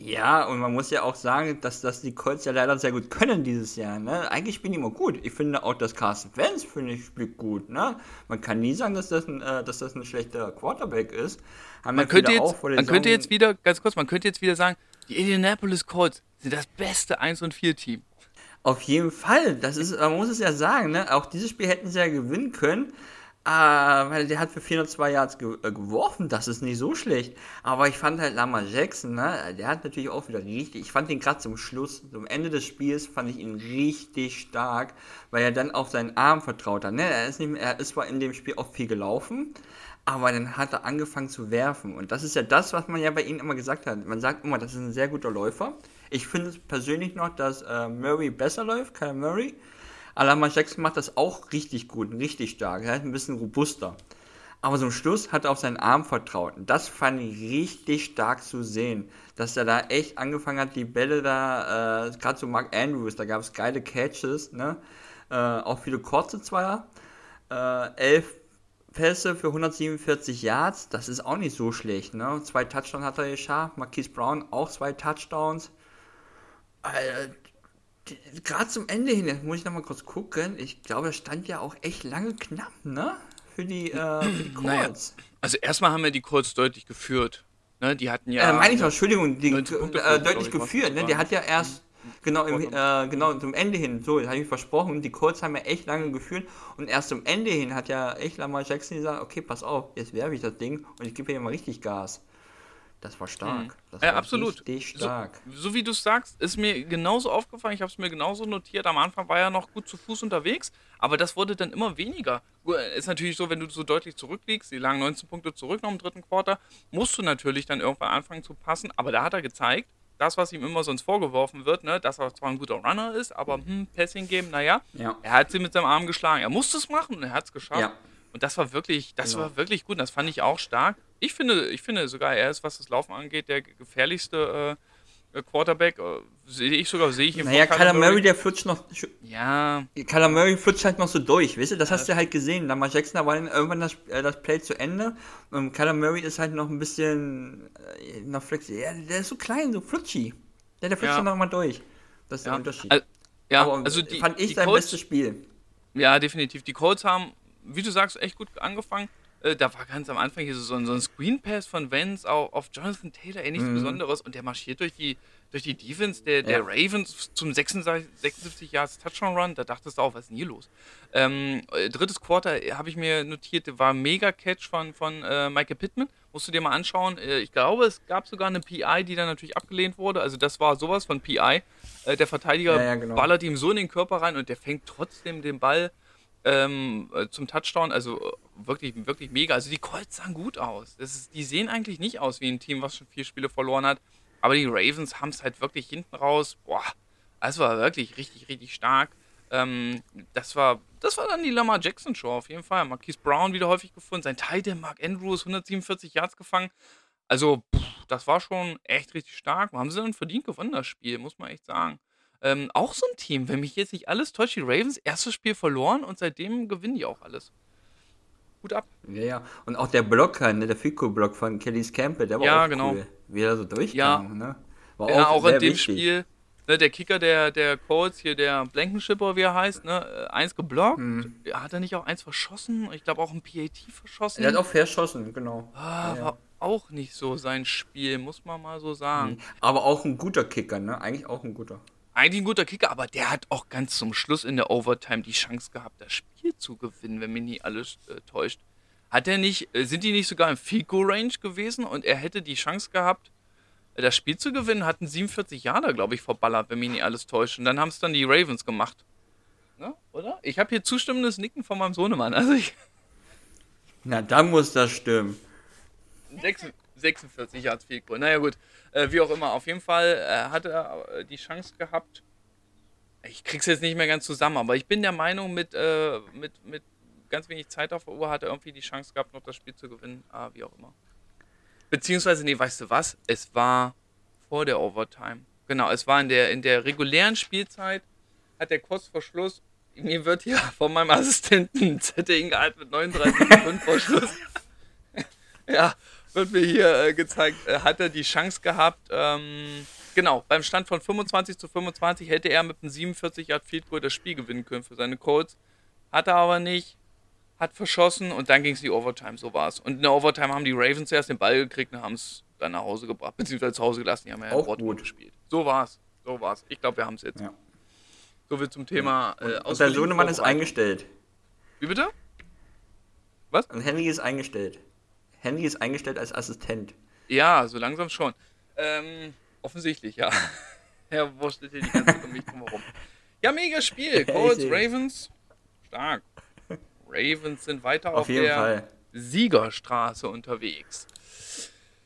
Ja, und man muss ja auch sagen, dass, dass die Colts ja leider sehr gut können dieses Jahr. Ne? Eigentlich spielen die immer gut. Ich finde auch, dass Carsten Wentz, finde ich, spielt gut. Ne? Man kann nie sagen, dass das ein, äh, dass das ein schlechter Quarterback ist. Haben man könnte, jetzt, man könnte jetzt wieder, ganz kurz, man könnte jetzt wieder sagen, die Indianapolis Colts sind das beste 1 und 4 Team. Auf jeden Fall. Das ist, man muss es ja sagen, ne? Auch dieses Spiel hätten sie ja gewinnen können. Ah, weil der hat für 402 Yards ge äh, geworfen, das ist nicht so schlecht. Aber ich fand halt Lama Jackson, ne, der hat natürlich auch wieder richtig, ich fand ihn gerade zum Schluss, zum Ende des Spiels fand ich ihn richtig stark, weil er dann auf seinen Arm vertraut hat. Ne? Er, ist nicht, er ist zwar in dem Spiel auch viel gelaufen, aber dann hat er angefangen zu werfen. Und das ist ja das, was man ja bei ihm immer gesagt hat. Man sagt immer, das ist ein sehr guter Läufer. Ich finde persönlich noch, dass äh, Murray besser läuft, Kyle Murray. Alama Jackson macht das auch richtig gut, richtig stark. Er ist ein bisschen robuster. Aber zum Schluss hat er auf seinen Arm vertraut. Und das fand ich richtig stark zu sehen. Dass er da echt angefangen hat, die Bälle da, äh, gerade zu Mark Andrews, da gab es geile Catches, ne? Äh, auch viele kurze Zweier. Äh, elf Pässe für 147 Yards, das ist auch nicht so schlecht, ne? Zwei Touchdowns hat er geschafft. Marquise Brown auch zwei Touchdowns. Äh, gerade zum Ende hin, jetzt muss ich nochmal kurz gucken, ich glaube, es stand ja auch echt lange knapp, ne? Für die, äh, für die Colts. Naja. Also erstmal haben wir die Colts deutlich geführt. Ne? Die hatten ja. Äh, meine ich Entschuldigung, die, äh, deutlich geführt, ne? Die hat ja erst genau, im, äh, genau zum Ende hin, so, das habe ich versprochen, die Colts haben ja echt lange geführt und erst zum Ende hin hat ja echt Lamar Jackson gesagt, okay, pass auf, jetzt werfe ich das Ding und ich gebe hier mal richtig Gas. Das war stark. Mhm. Das ja, war absolut. stark. So, so wie du sagst, ist mir genauso aufgefallen. Ich habe es mir genauso notiert. Am Anfang war er noch gut zu Fuß unterwegs, aber das wurde dann immer weniger. Ist natürlich so, wenn du so deutlich zurückliegst, die lagen 19 Punkte zurück noch im dritten Quarter, musst du natürlich dann irgendwann anfangen zu passen. Aber da hat er gezeigt, das, was ihm immer sonst vorgeworfen wird, ne, dass er zwar ein guter Runner ist, aber hm, Passing Game, naja, ja. er hat sie mit seinem Arm geschlagen. Er musste es machen und er hat es geschafft. Ja. Und das war wirklich, das genau. war wirklich gut. Das fand ich auch stark. Ich finde, ich finde sogar, er ist, was das Laufen angeht, der gefährlichste äh, Quarterback, äh, sehe ich sogar, sehe ich im Naja, Kyler Murray, der flutscht noch. Ja. Kyler Murray flutscht halt noch so durch, weißt du? Das hast du halt gesehen. Lamar Jackson, da war irgendwann das, äh, das Play zu Ende. Und Kyler Murray ist halt noch ein bisschen. Äh, noch flexibel. Ja, der ist so klein, so flutschi. Der, der flutscht ja. noch mal durch. Das ist ja. der Unterschied. Also, ja, Aber also die, fand ich sein Colts, bestes Spiel. Ja, definitiv. Die Colts haben, wie du sagst, echt gut angefangen. Äh, da war ganz am Anfang hier so, ein, so ein Screen Pass von Vance auf, auf Jonathan Taylor, ey, nichts mhm. Besonderes. Und der marschiert durch die, durch die Defense der, der ja. Ravens zum 76, 76 Yards Touchdown Run. Da dachtest du auch, was ist denn hier los? Ähm, äh, drittes Quarter äh, habe ich mir notiert, war ein Mega Catch von, von äh, Michael Pittman. Musst du dir mal anschauen. Äh, ich glaube, es gab sogar eine PI, die dann natürlich abgelehnt wurde. Also, das war sowas von PI. Äh, der Verteidiger ja, ja, genau. ballert ihm so in den Körper rein und der fängt trotzdem den Ball ähm, äh, zum Touchdown. Also äh, wirklich, wirklich mega. Also die Colts sahen gut aus. Ist, die sehen eigentlich nicht aus wie ein Team, was schon vier Spiele verloren hat. Aber die Ravens haben es halt wirklich hinten raus. Boah, das war wirklich richtig, richtig stark. Ähm, das, war, das war dann die Lamar Jackson Show auf jeden Fall. Marquise Brown wieder häufig gefunden. Sein Titan Mark Andrews 147 Yards gefangen. Also, pff, das war schon echt richtig stark. Haben sie dann verdient gewonnen, das Spiel, muss man echt sagen. Ähm, auch so ein Team, wenn mich jetzt nicht alles täuscht, die Ravens, erstes Spiel verloren und seitdem gewinnen die auch alles. Gut ab. Ja, ja. Und auch der Blocker, ne, der Fico-Block von Kellys Campbell, der war ja, auch genau. cool. Wie er so durchgegangen, ja. ne? War ja, auch, auch in dem wichtig. Spiel, ne, der Kicker der, der Colts, hier der Blankenshipper, wie er heißt, ne, äh, eins geblockt. Mhm. Hat er nicht auch eins verschossen? Ich glaube auch ein PAT verschossen. Er hat auch verschossen, genau. Ah, ja, war auch nicht so sein Spiel, muss man mal so sagen. Mhm. Aber auch ein guter Kicker, ne? Eigentlich auch ein guter eigentlich ein guter Kicker, aber der hat auch ganz zum Schluss in der Overtime die Chance gehabt, das Spiel zu gewinnen, wenn mich nicht alles äh, täuscht. Hat er nicht, äh, sind die nicht sogar im Fico-Range gewesen und er hätte die Chance gehabt, äh, das Spiel zu gewinnen, hatten 47 Jahre, glaube ich, verballert, wenn mich nicht alles täuscht. Und dann haben es dann die Ravens gemacht. Ne? Oder? Ich habe hier zustimmendes Nicken von meinem Sohnemann. Also ich. Na, dann muss das stimmen. 46 Yards Field Goal. Naja, gut. Äh, wie auch immer, auf jeden Fall äh, hat er äh, die Chance gehabt. Ich krieg's jetzt nicht mehr ganz zusammen, aber ich bin der Meinung, mit, äh, mit, mit ganz wenig Zeit auf der Uhr hat er irgendwie die Chance gehabt, noch das Spiel zu gewinnen. Ah, wie auch immer. Beziehungsweise, nee, weißt du was? Es war vor der Overtime. Genau, es war in der, in der regulären Spielzeit, hat der kurz vor Schluss, mir wird hier [LAUGHS] von meinem Assistenten Zettel gehalten mit 39 Sekunden vor Schluss. [LAUGHS] ja, wird mir hier äh, gezeigt, äh, hat er die Chance gehabt, ähm, genau, beim Stand von 25 zu 25 hätte er mit einem 47 Yard Field Goal das Spiel gewinnen können für seine Colts. Hat er aber nicht, hat verschossen und dann ging es die Overtime, so war es. Und in der Overtime haben die Ravens erst den Ball gekriegt und haben es dann nach Hause gebracht, beziehungsweise zu Hause gelassen, die haben ja Auch gut gespielt. So war es, so war es. Ich glaube, wir haben es jetzt. Ja. So viel zum Thema. Äh, und, und der Sohnemann ist eingestellt. Wie bitte? Was? Und Henry ist eingestellt. Henry ist eingestellt als Assistent. Ja, so langsam schon. Ähm, offensichtlich, ja. [LAUGHS] er wurschtelt hier die ganze Zeit um mich drumherum. Ja, mega Spiel. [LAUGHS] Colts, Ravens, stark. Ravens sind weiter auf, auf der Fall. Siegerstraße unterwegs.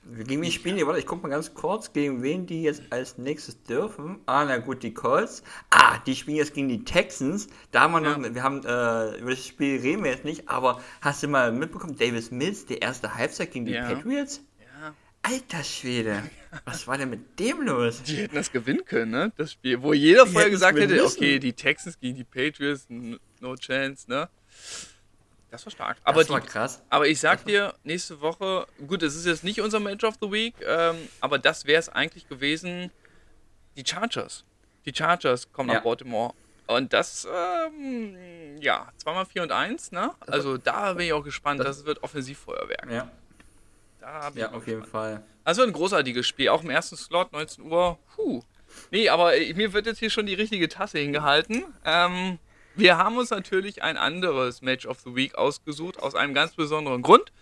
Gegen wen spielen die? Warte, ich guck mal ganz kurz, gegen wen die jetzt als nächstes dürfen. Ah, na gut, die Colts. Ah, die spielen jetzt gegen die Texans. Da haben wir noch, ja. wir haben, äh, über das Spiel reden wir jetzt nicht, aber hast du mal mitbekommen, Davis Mills, die erste Halbzeit gegen die ja. Patriots? Ja. Alter Schwede, [LAUGHS] was war denn mit dem los? Die hätten das gewinnen können, ne? Das Spiel, wo jeder vorher gesagt hätte, müssen. okay, die Texans gegen die Patriots, no chance, ne? Das war stark. Aber das war die, krass. Aber ich sag dir, nächste Woche, gut, es ist jetzt nicht unser Match of the Week, ähm, aber das wäre es eigentlich gewesen. Die Chargers. Die Chargers kommen ja. nach Baltimore. Und das, ähm, ja, zweimal 4 und 1, ne? Also da bin ich auch gespannt. Das, das wird Offensivfeuerwerk. Ja. Da bin ja, ich auf jeden Fall. Also ein großartiges Spiel. Auch im ersten Slot, 19 Uhr. Puh. Nee, aber mir wird jetzt hier schon die richtige Tasse hingehalten. Ähm, wir haben uns natürlich ein anderes Match of the Week ausgesucht, aus einem ganz besonderen Grund.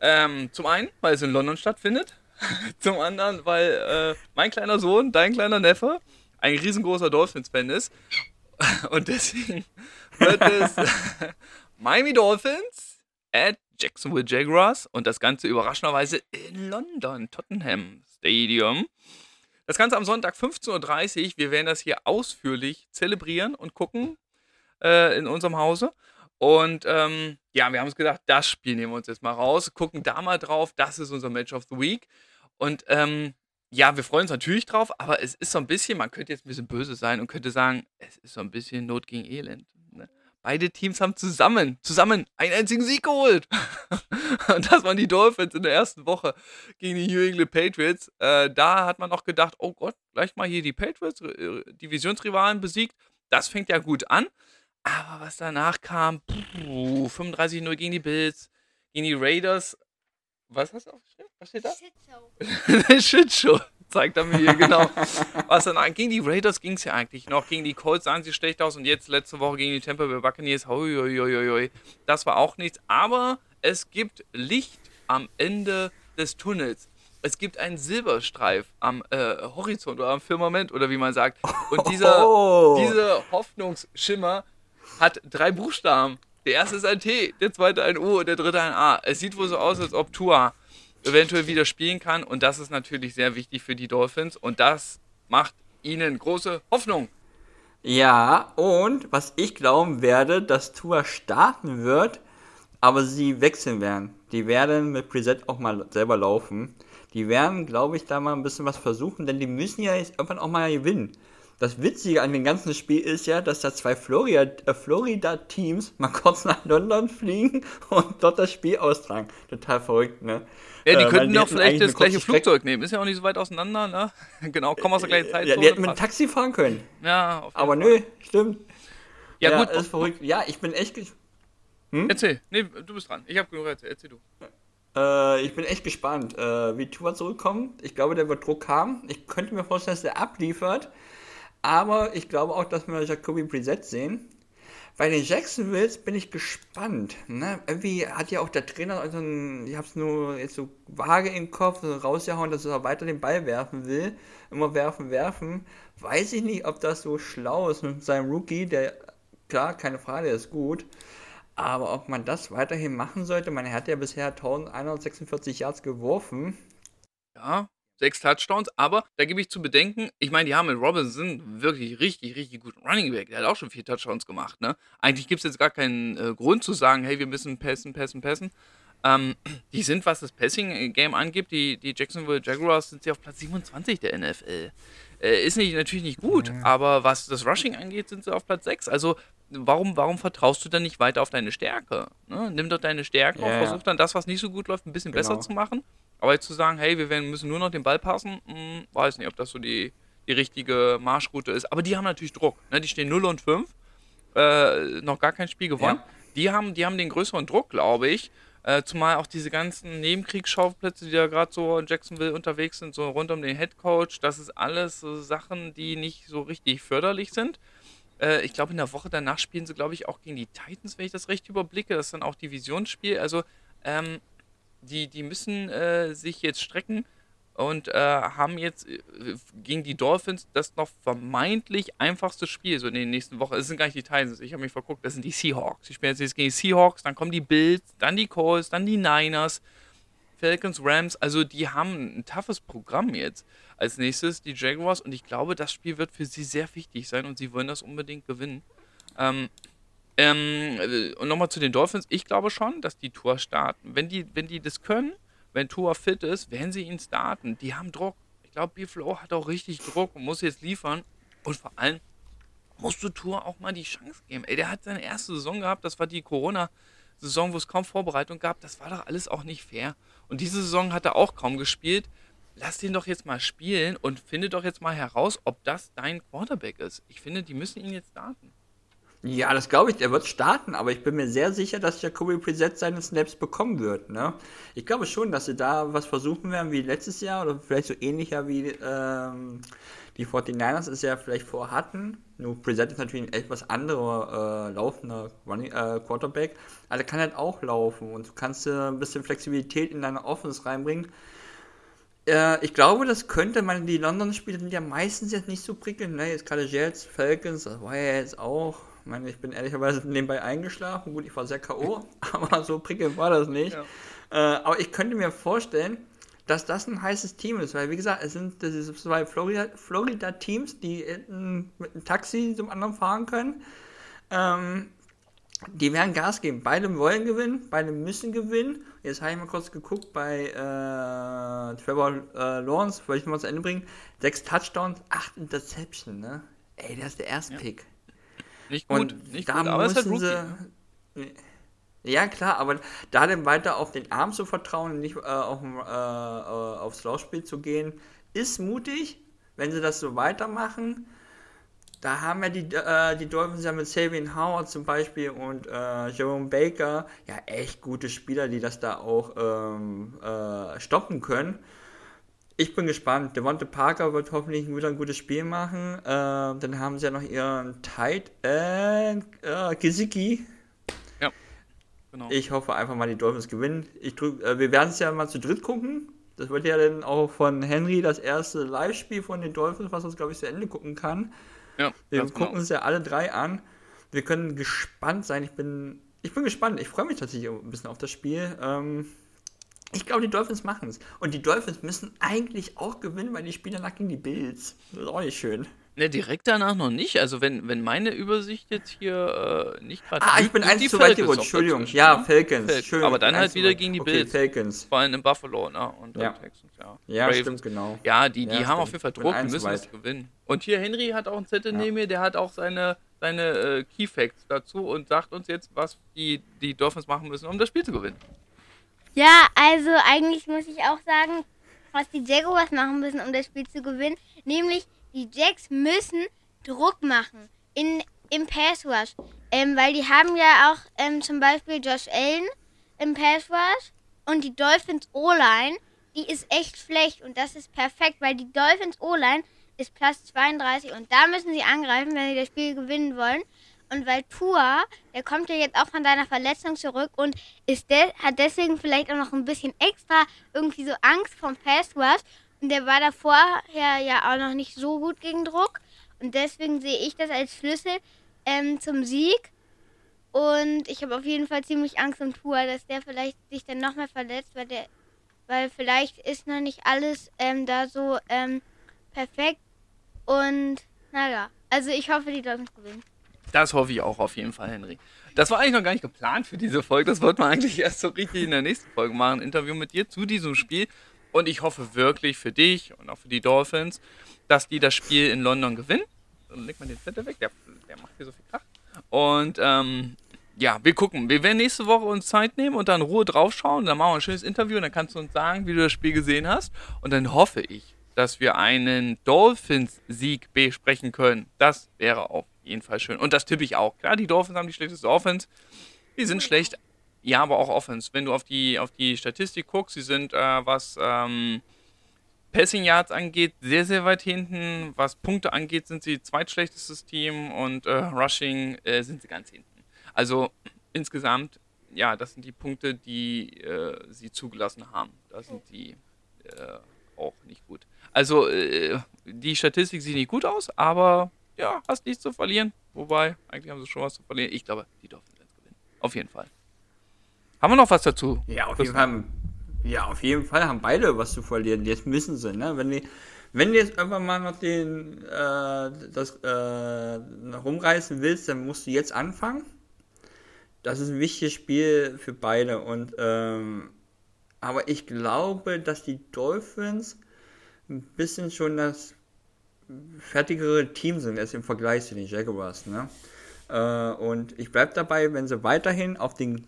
Ähm, zum einen, weil es in London stattfindet. [LAUGHS] zum anderen, weil äh, mein kleiner Sohn, dein kleiner Neffe, ein riesengroßer Dolphins-Fan ist. [LAUGHS] Und deswegen wird es [LAUGHS] Miami Dolphins at Jacksonville Jaguars und das Ganze überraschenderweise in London, Tottenham Stadium. Das Ganze am Sonntag 15.30 Uhr. Wir werden das hier ausführlich zelebrieren und gucken äh, in unserem Hause. Und ähm, ja, wir haben uns gedacht, das Spiel nehmen wir uns jetzt mal raus, gucken da mal drauf. Das ist unser Match of the Week. Und ähm, ja, wir freuen uns natürlich drauf, aber es ist so ein bisschen, man könnte jetzt ein bisschen böse sein und könnte sagen, es ist so ein bisschen Not gegen Elend. Ne? Beide Teams haben zusammen, zusammen einen einzigen Sieg geholt. [LAUGHS] und das waren die Dolphins in der ersten Woche gegen die New England Patriots. Äh, da hat man noch gedacht, oh Gott, gleich mal hier die Patriots, äh, Divisionsrivalen besiegt. Das fängt ja gut an. Aber was danach kam, 35-0 gegen die Bills, gegen die Raiders. Was hast du aufgeschrieben? Was steht da? Shitshow. [LAUGHS] Shitshow, zeigt er mir hier, genau. was dann gegen die Raiders ging es ja eigentlich noch. Gegen die Colts sahen sie schlecht aus und jetzt letzte Woche gegen die Tampa Bay Buccaneers. Hoi, hoi, hoi, hoi. Das war auch nichts. Aber es gibt Licht am Ende des Tunnels. Es gibt einen Silberstreif am äh, Horizont oder am Firmament oder wie man sagt. Und dieser, [LAUGHS] oh. dieser Hoffnungsschimmer hat drei Buchstaben. Der erste ist ein T, der zweite ein U und der dritte ein A. Es sieht wohl so aus, als ob Tua eventuell wieder spielen kann und das ist natürlich sehr wichtig für die Dolphins und das macht ihnen große Hoffnung. Ja, und was ich glauben werde, dass Tua starten wird, aber sie wechseln werden. Die werden mit Preset auch mal selber laufen. Die werden, glaube ich, da mal ein bisschen was versuchen, denn die müssen ja jetzt irgendwann auch mal gewinnen. Das Witzige an dem ganzen Spiel ist ja, dass da zwei Florida-Teams äh, Florida mal kurz nach London fliegen [LAUGHS] und dort das Spiel austragen. Total verrückt, ne? Ja, die äh, könnten doch vielleicht das gleiche Flugzeug nehmen. Ist ja auch nicht so weit auseinander, ne? [LAUGHS] genau, kommen aus der gleichen Zeit. Ja, die hätten mit einem Taxi fahren können. Ja, auf jeden Aber Fall. nö, stimmt. Ja, ja, gut. ist verrückt. Ja, ich bin echt. Hm? Erzähl. Nee, du bist dran. Ich habe genug erzählt. Erzähl du. Äh, ich bin echt gespannt, äh, wie Tua zurückkommt. Ich glaube, der wird Druck haben. Ich könnte mir vorstellen, dass der abliefert. Aber ich glaube auch, dass wir Jacoby Brissett sehen. Bei den Jacksonville's bin ich gespannt. Ne? Irgendwie hat ja auch der Trainer, also ich habe es nur jetzt so vage im Kopf so rausgehauen, dass er weiter den Ball werfen will. Immer werfen, werfen. Weiß ich nicht, ob das so schlau ist mit seinem Rookie, der, klar, keine Frage, der ist gut. Aber ob man das weiterhin machen sollte, man hat ja bisher 1146 Yards geworfen. Ja, sechs Touchdowns, aber da gebe ich zu bedenken, ich meine, die haben mit Robinson wirklich richtig, richtig guten Running Back. Der hat auch schon vier Touchdowns gemacht, ne? Eigentlich gibt es jetzt gar keinen äh, Grund zu sagen, hey, wir müssen passen, passen, passen. Ähm, [CLEARS THROAT] die sind, was das Passing-Game angeht, die, die Jacksonville Jaguars sind sie auf Platz 27 der NFL. Äh, ist nicht, natürlich nicht gut, mhm. aber was das Rushing angeht, sind sie auf Platz 6. Also, warum, warum vertraust du dann nicht weiter auf deine Stärke? Ne? Nimm doch deine Stärke ja, und versuch dann das, was nicht so gut läuft, ein bisschen genau. besser zu machen aber jetzt zu sagen, hey, wir werden, müssen nur noch den Ball passen, mh, hm, weiß nicht, ob das so die, die richtige Marschroute ist. Aber die haben natürlich Druck. Ne? Die stehen 0 und 5, äh, noch gar kein Spiel gewonnen. Ja. Die, haben, die haben den größeren Druck, glaube ich. Äh, zumal auch diese ganzen Nebenkriegsschauplätze, die da gerade so in Jacksonville unterwegs sind, so rund um den Head Coach, das ist alles so Sachen, die nicht so richtig förderlich sind. Äh, ich glaube, in der Woche danach spielen sie, glaube ich, auch gegen die Titans, wenn ich das recht überblicke. Das ist dann auch Divisionsspiel. Also ähm, die, die müssen äh, sich jetzt strecken und äh, haben jetzt äh, gegen die Dolphins das noch vermeintlich einfachste Spiel so in den nächsten Wochen. Es sind gar nicht die Titans, ich habe mich verguckt, das sind die Seahawks. Ich spiele jetzt gegen die Seahawks, dann kommen die Bills, dann die Colts, dann die Niners, Falcons, Rams. Also die haben ein toughes Programm jetzt. Als nächstes die Jaguars und ich glaube, das Spiel wird für sie sehr wichtig sein und sie wollen das unbedingt gewinnen. Ähm, ähm, äh, und nochmal zu den Dolphins. Ich glaube schon, dass die Tour starten. Wenn die, wenn die das können, wenn Tour fit ist, werden sie ihn starten. Die haben Druck. Ich glaube, B-Flow hat auch richtig Druck und muss jetzt liefern. Und vor allem musst du Tour auch mal die Chance geben. Ey, der hat seine erste Saison gehabt. Das war die Corona-Saison, wo es kaum Vorbereitung gab. Das war doch alles auch nicht fair. Und diese Saison hat er auch kaum gespielt. Lass den doch jetzt mal spielen und finde doch jetzt mal heraus, ob das dein Quarterback ist. Ich finde, die müssen ihn jetzt starten. Ja, das glaube ich, er wird starten, aber ich bin mir sehr sicher, dass Jacoby Preset seine Snaps bekommen wird. Ne? Ich glaube schon, dass sie da was versuchen werden wie letztes Jahr oder vielleicht so ähnlicher wie ähm, die 49ers es ja vielleicht vorhatten. Nur Preset ist natürlich ein etwas anderer äh, laufender Running, äh, Quarterback, aber der kann halt auch laufen und du kannst äh, ein bisschen Flexibilität in deine Offense reinbringen. Äh, ich glaube, das könnte man, die London-Spiele sind ja meistens jetzt nicht so prickelnd, ne? Jetzt gerade Jets, Falcons, das war ja jetzt auch ich meine, ich bin ehrlicherweise nebenbei eingeschlafen. Gut, ich war sehr K.O., [LAUGHS] aber so prickelnd war das nicht. Ja. Äh, aber ich könnte mir vorstellen, dass das ein heißes Team ist, weil wie gesagt, es sind diese zwei Florida-Teams, Florida die mit einem Taxi zum anderen fahren können. Ähm, die werden Gas geben. Beide wollen gewinnen, beide müssen gewinnen. Jetzt habe ich mal kurz geguckt bei äh, Trevor äh, Lawrence, wollte ich mal zu Ende bringen. Sechs Touchdowns, acht Interceptions, ne? Ey, der ist der erste ja. Nicht gut, Und nicht da gut, aber müssen es ist halt sie? Ja, klar, aber da dann weiter auf den Arm zu vertrauen und nicht äh, auf, äh, äh, aufs Laufspiel zu gehen, ist mutig, wenn sie das so weitermachen. Da haben ja die, äh, die Dolphins ja mit Sabian Howard zum Beispiel und äh, Jerome Baker ja echt gute Spieler, die das da auch ähm, äh, stoppen können. Ich bin gespannt. Devonte Parker wird hoffentlich wieder ein gutes Spiel machen. Äh, dann haben sie ja noch ihren Tight End, äh, Gesicki, Genau. Ich hoffe einfach mal, die Dolphins gewinnen. Ich drück, äh, wir werden es ja mal zu dritt gucken. Das wird ja dann auch von Henry das erste Live-Spiel von den Dolphins, was uns, glaube ich, zu Ende gucken kann. Ja, wir gucken genau. uns ja alle drei an. Wir können gespannt sein. Ich bin, ich bin gespannt. Ich freue mich tatsächlich ein bisschen auf das Spiel. Ähm, ich glaube, die Dolphins machen es. Und die Dolphins müssen eigentlich auch gewinnen, weil die spielen danach gegen die Bills. Das ist auch nicht schön. Ne, direkt danach noch nicht. Also wenn, wenn meine Übersicht jetzt hier äh, nicht gerade. Ah, ich bin eins zu weit gerutscht, Entschuldigung. Ja, ne? Falcons. Falcons. Aber dann halt wieder gegen die okay, Bills. Falcons. Vor allem in Buffalo, ne? Und ja. Texans, ja. Ja, Ravens. stimmt, genau. Ja, die, die ja, haben auf jeden Fall Druck, die müssen es gewinnen. Und hier Henry hat auch einen Zettel ja. neben mir, der hat auch seine, seine äh, Key Facts dazu und sagt uns jetzt, was die, die Dolphins machen müssen, um das Spiel zu gewinnen. Ja, also eigentlich muss ich auch sagen, was die Jaguars machen müssen, um das Spiel zu gewinnen. Nämlich, die Jacks müssen Druck machen in, im Pass Rush. Ähm, weil die haben ja auch ähm, zum Beispiel Josh Allen im Pass Rush und die Dolphins O-Line, die ist echt schlecht und das ist perfekt, weil die Dolphins O-Line ist Platz 32 und da müssen sie angreifen, wenn sie das Spiel gewinnen wollen. Und weil Tua, der kommt ja jetzt auch von seiner Verletzung zurück und ist de hat deswegen vielleicht auch noch ein bisschen extra irgendwie so Angst vom Pass Rush. Und der war da vorher ja auch noch nicht so gut gegen Druck. Und deswegen sehe ich das als Schlüssel ähm, zum Sieg. Und ich habe auf jeden Fall ziemlich Angst um Tua, dass der vielleicht sich dann noch mehr verletzt, weil der, weil vielleicht ist noch nicht alles ähm, da so ähm, perfekt. Und naja, also ich hoffe, die Dolphins gewinnen. Das hoffe ich auch auf jeden Fall, Henry. Das war eigentlich noch gar nicht geplant für diese Folge. Das wollten wir eigentlich erst so richtig in der nächsten Folge machen. Ein Interview mit dir zu diesem Spiel. Und ich hoffe wirklich für dich und auch für die Dolphins, dass die das Spiel in London gewinnen. Dann legt man den Zettel weg, der, der macht hier so viel Krach. Und ähm, ja, wir gucken. Wir werden nächste Woche uns Zeit nehmen und dann Ruhe draufschauen. Dann machen wir ein schönes Interview und dann kannst du uns sagen, wie du das Spiel gesehen hast. Und dann hoffe ich, dass wir einen Dolphins-Sieg besprechen können. Das wäre auf jeden Fall schön. Und das tippe ich auch. Klar, die Dolphins haben die schlechteste Offense. Die sind schlecht. Ja, aber auch Offense. Wenn du auf die, auf die Statistik guckst, sie sind, äh, was ähm, Passing Yards angeht, sehr, sehr weit hinten. Was Punkte angeht, sind sie zweitschlechtestes Team und äh, Rushing äh, sind sie ganz hinten. Also insgesamt, ja, das sind die Punkte, die äh, sie zugelassen haben. Da sind die äh, auch nicht gut. Also äh, die Statistik sieht nicht gut aus, aber ja, hast nichts zu verlieren. Wobei, eigentlich haben sie schon was zu verlieren. Ich glaube, die Dolphins werden gewinnen. Auf jeden Fall. Haben wir noch was dazu? Ja, auf jeden Fall ja, auf jeden Fall haben beide was zu verlieren. Jetzt müssen sie, ne? Wenn die, wenn du jetzt irgendwann mal noch den äh, das äh, rumreißen willst, dann musst du jetzt anfangen. Das ist ein wichtiges Spiel für beide. Und ähm, aber ich glaube, dass die Dolphins ein bisschen schon das fertigere Team sind als im Vergleich zu den Jaguars. Ne? Äh, und ich bleibe dabei, wenn sie weiterhin auf den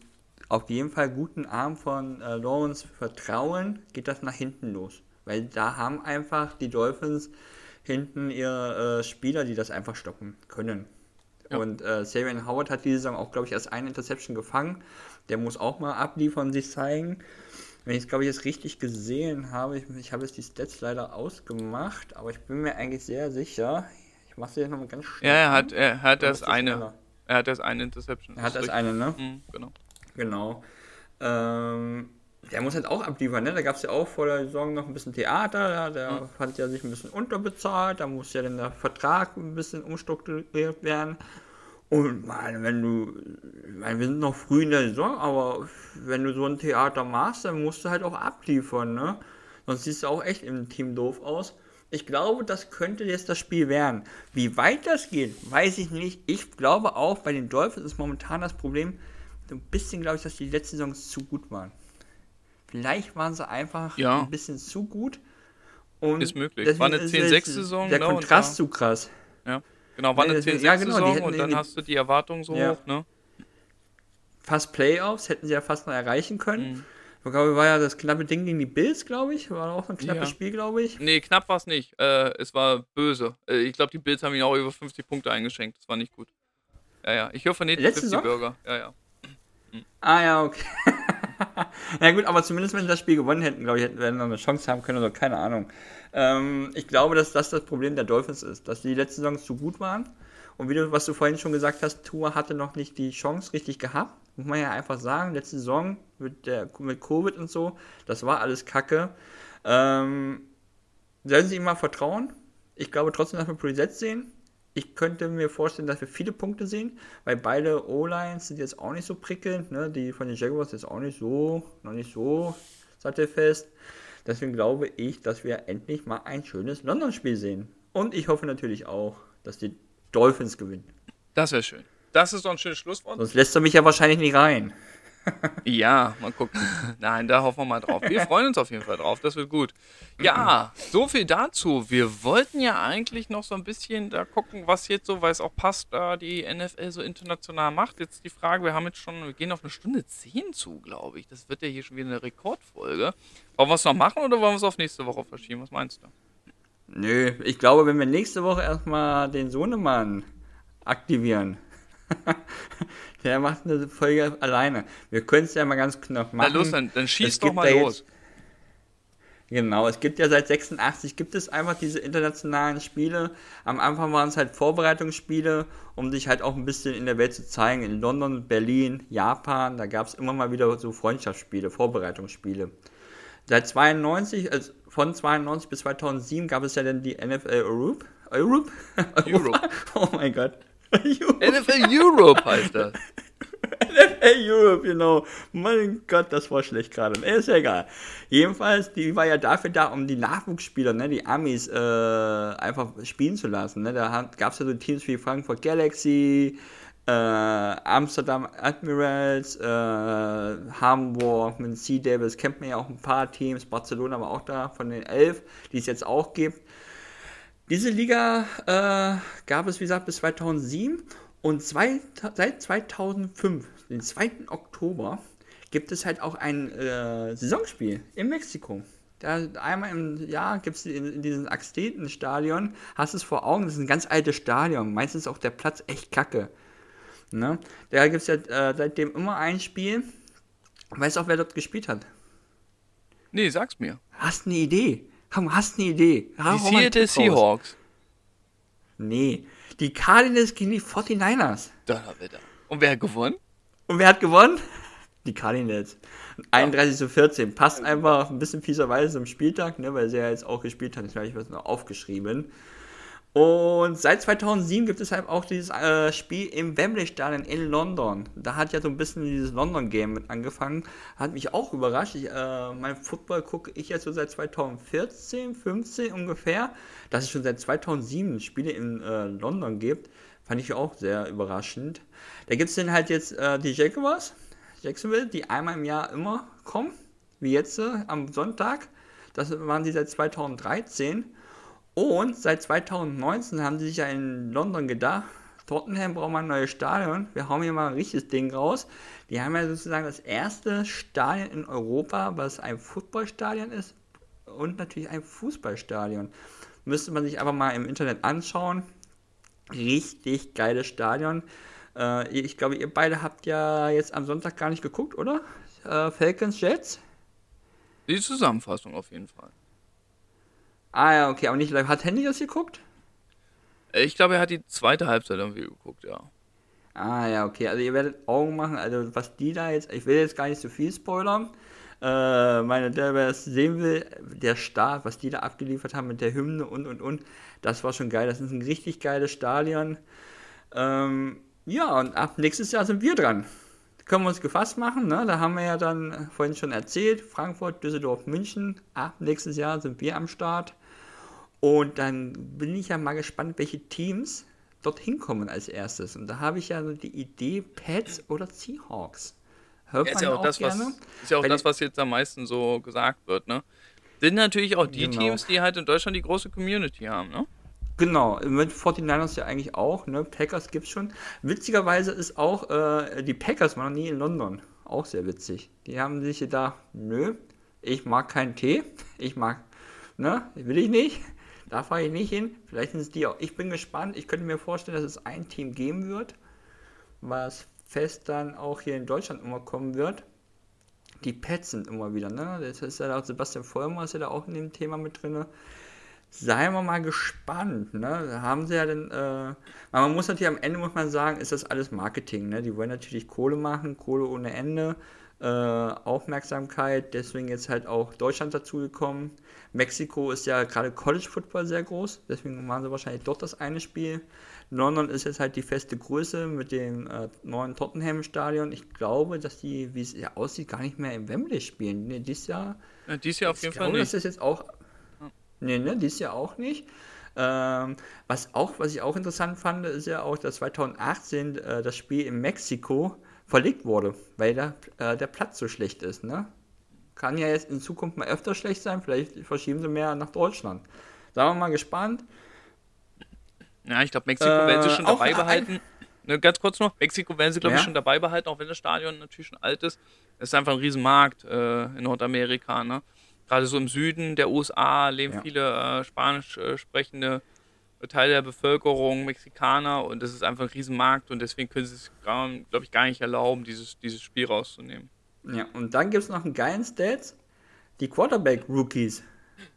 auf jeden Fall guten Arm von äh, Lawrence vertrauen, geht das nach hinten los. Weil da haben einfach die Dolphins hinten ihre äh, Spieler, die das einfach stoppen können. Ja. Und äh, Sabian Howard hat diese Saison auch, glaube ich, erst eine Interception gefangen. Der muss auch mal abliefern, sich zeigen. Wenn ich es, glaube ich, jetzt richtig gesehen habe, ich, ich habe jetzt die Stats leider ausgemacht, aber ich bin mir eigentlich sehr sicher. Ich mache es jetzt nochmal ganz schnell. Ja, er hat, er hat das eine. Er hat das eine Interception. Er hat das eine, ne? Mhm, genau. Genau. Ähm, der muss halt auch abliefern, ne? Da gab es ja auch vor der Saison noch ein bisschen Theater, der mhm. hat ja sich ein bisschen unterbezahlt, da muss ja dann der Vertrag ein bisschen umstrukturiert werden. Und meine, wenn du, meine, wir sind noch früh in der Saison, aber wenn du so ein Theater machst, dann musst du halt auch abliefern, ne? sonst siehst du auch echt im Team doof aus. Ich glaube, das könnte jetzt das Spiel werden. Wie weit das geht, weiß ich nicht. Ich glaube auch, bei den Dolphins ist momentan das Problem, so ein bisschen glaube ich, dass die letzten Saisons zu gut waren. Vielleicht waren sie einfach ja. ein bisschen zu gut. Und ist möglich. War eine 10-6-Saison. Der ne, Kontrast zu krass. Ja, genau, war eine 10-6-Saison ja, genau, und dann hast du die Erwartung so ja. hoch, ne? Fast Playoffs hätten sie ja fast noch erreichen können. Mhm. Ich glaube, war ja das knappe Ding gegen die Bills, glaube ich. War auch ein knappes ja. Spiel, glaube ich. Nee, knapp war es nicht. Äh, es war böse. Äh, ich glaube, die Bills haben ihn auch über 50 Punkte eingeschenkt. Das war nicht gut. Ja, ja. Ich höre von den 50 Burger. Ja, ja. Mhm. Ah, ja, okay. [LAUGHS] [LAUGHS] ja gut, aber zumindest wenn sie das Spiel gewonnen hätten, glaube ich, hätten wir eine Chance haben können oder keine Ahnung. Ähm, ich glaube, dass das das Problem der Dolphins ist, dass die letzten Saisons zu gut waren. Und wie du, was du vorhin schon gesagt hast, Tour hatte noch nicht die Chance richtig gehabt muss man ja einfach sagen, letzte Saison mit, der, mit Covid und so, das war alles Kacke. Ähm, sollen sie ihm mal vertrauen? Ich glaube trotzdem, dass wir Preset sehen. Ich könnte mir vorstellen, dass wir viele Punkte sehen, weil beide O-Lines sind jetzt auch nicht so prickelnd. Ne? Die von den Jaguars ist auch nicht so, noch nicht so sattelfest. Deswegen glaube ich, dass wir endlich mal ein schönes London-Spiel sehen. Und ich hoffe natürlich auch, dass die Dolphins gewinnen. Das wäre schön. Das ist doch ein schönes Schlusswort. Sonst lässt du mich ja wahrscheinlich nicht rein. Ja, mal gucken. Nein, da hoffen wir mal drauf. Wir freuen uns auf jeden Fall drauf. Das wird gut. Ja, so viel dazu. Wir wollten ja eigentlich noch so ein bisschen da gucken, was jetzt so, weil es auch passt, da die NFL so international macht. Jetzt die Frage, wir haben jetzt schon, wir gehen auf eine Stunde 10 zu, glaube ich. Das wird ja hier schon wieder eine Rekordfolge. Wollen wir es noch machen oder wollen wir es auf nächste Woche verschieben? Was meinst du? Nö, ich glaube, wenn wir nächste Woche erstmal den Sohnemann aktivieren, [LAUGHS] der macht eine Folge alleine. Wir können es ja mal ganz knapp machen. Na los, dann, dann schieß doch mal los. Jetzt, genau, es gibt ja seit 86 gibt es einfach diese internationalen Spiele. Am Anfang waren es halt Vorbereitungsspiele, um sich halt auch ein bisschen in der Welt zu zeigen. In London, Berlin, Japan, da gab es immer mal wieder so Freundschaftsspiele, Vorbereitungsspiele. Seit 92, also von 92 bis 2007 gab es ja dann die NFL Europe. Europe? [LAUGHS] Europe. oh mein Gott. NFL Europe heißt das. NFL Europe, genau. Mein Gott, das war schlecht gerade. Ist ja egal. Jedenfalls, die war ja dafür da, um die Nachwuchsspieler, ne, die Amis, äh, einfach spielen zu lassen. Ne? Da gab es ja so Teams wie Frankfurt Galaxy, äh, Amsterdam Admirals, äh, Hamburg mit Sea Devils, kennt man ja auch ein paar Teams. Barcelona war auch da von den elf, die es jetzt auch gibt. Diese Liga äh, gab es, wie gesagt, bis 2007 und zwei, seit 2005, den 2. Oktober, gibt es halt auch ein äh, Saisonspiel in Mexiko. Da einmal im Jahr gibt es in, in diesem Axteten-Stadion, hast es vor Augen, das ist ein ganz altes Stadion, meistens ist auch der Platz echt kacke. Ne? Da gibt es ja äh, seitdem immer ein Spiel. Weißt du auch, wer dort gespielt hat? Nee, sag's mir. Hast eine Idee? Komm, hast eine Idee. Die Seattle Seahawks. Nee, die Cardinals gegen die 49ers. Donnerwetter. Und wer hat gewonnen? Und wer hat gewonnen? Die Cardinals. 31 zu 14. Passt einfach ein bisschen fieserweise zum Spieltag, ne, weil sie ja jetzt auch gespielt haben. Ich habe es noch aufgeschrieben. Und seit 2007 gibt es halt auch dieses äh, Spiel im Wembley Stadion in London. Da hat ja so ein bisschen dieses London Game mit angefangen. Hat mich auch überrascht. Ich, äh, mein Football gucke ich jetzt so seit 2014, 15 ungefähr. Dass es schon seit 2007 Spiele in äh, London gibt, fand ich auch sehr überraschend. Da gibt es dann halt jetzt äh, die Jaguars, Jacksonville, die einmal im Jahr immer kommen. Wie jetzt äh, am Sonntag. Das waren die seit 2013. Und seit 2019 haben sie sich ja in London gedacht, Tottenham braucht mal ein neues Stadion. Wir hauen hier mal ein richtiges Ding raus. Die haben ja sozusagen das erste Stadion in Europa, was ein Footballstadion ist und natürlich ein Fußballstadion. Müsste man sich aber mal im Internet anschauen. Richtig geiles Stadion. Äh, ich glaube, ihr beide habt ja jetzt am Sonntag gar nicht geguckt, oder? Äh, Falcons Jets? Die Zusammenfassung auf jeden Fall. Ah ja, okay, aber nicht live. Hat Handy das geguckt? Ich glaube, er hat die zweite Halbzeit irgendwie geguckt, ja. Ah ja, okay. Also ihr werdet Augen machen, also was die da jetzt, ich will jetzt gar nicht so viel spoilern. Äh, meine, der wer es sehen will, der Start, was die da abgeliefert haben mit der Hymne und und und, das war schon geil. Das ist ein richtig geiles Stadion. Ähm, ja, und ab nächstes Jahr sind wir dran. können wir uns gefasst machen. Ne? Da haben wir ja dann vorhin schon erzählt, Frankfurt, Düsseldorf, München. Ab nächstes Jahr sind wir am Start. Und dann bin ich ja mal gespannt, welche Teams dorthin kommen als erstes. Und da habe ich ja so die Idee, Pets oder Seahawks. Hört ja, ist ja auch, auch das, gerne. Was, ist ja auch das, was jetzt am meisten so gesagt wird, ne? Sind natürlich auch die genau. Teams, die halt in Deutschland die große Community haben, ne? Genau, mit 49ers ja eigentlich auch, ne? Packers gibt's schon. Witzigerweise ist auch, äh, die Packers waren noch nie in London. Auch sehr witzig. Die haben sich gedacht, nö, ich mag keinen Tee, ich mag, ne, will ich nicht. Da fahre ich nicht hin. Vielleicht sind es die auch. Ich bin gespannt. Ich könnte mir vorstellen, dass es ein Team geben wird, was fest dann auch hier in Deutschland immer kommen wird. Die Pets sind immer wieder, ne? Das ist ja auch Sebastian Vollmer ist ja da auch in dem Thema mit drin. Seien wir mal gespannt, ne? Haben sie ja dann, äh, man muss natürlich am Ende muss man sagen, ist das alles Marketing, ne? Die wollen natürlich Kohle machen, Kohle ohne Ende äh, Aufmerksamkeit, deswegen jetzt halt auch Deutschland dazugekommen. Mexiko ist ja gerade College Football sehr groß, deswegen machen sie wahrscheinlich dort das eine Spiel. London ist jetzt halt die feste Größe mit dem äh, neuen Tottenham Stadion. Ich glaube, dass die, wie es ja aussieht, gar nicht mehr im Wembley spielen. Ne, dieses Jahr. Ja, dieses Jahr auf jeden glaube, Fall nicht. Das ist jetzt auch. Ne, ne, dieses Jahr auch nicht. Ähm, was auch, was ich auch interessant fand, ist ja auch, dass 2018 äh, das Spiel in Mexiko verlegt wurde, weil da, äh, der Platz so schlecht ist. Ne? Kann ja jetzt in Zukunft mal öfter schlecht sein, vielleicht verschieben sie mehr nach Deutschland. Sagen wir mal gespannt. Ja, ich glaube, Mexiko äh, werden sie schon dabei behalten. Ne, ganz kurz noch, Mexiko werden sie, glaube ja. ich, schon dabei behalten, auch wenn das Stadion natürlich schon alt ist. Es ist einfach ein Riesenmarkt äh, in Nordamerika. Ne? Gerade so im Süden der USA leben ja. viele äh, spanisch äh, sprechende Teil der Bevölkerung Mexikaner und das ist einfach ein Riesenmarkt und deswegen können sie es, glaube ich, gar nicht erlauben, dieses, dieses Spiel rauszunehmen. Ja, und dann gibt es noch einen geilen Stats. Die Quarterback-Rookies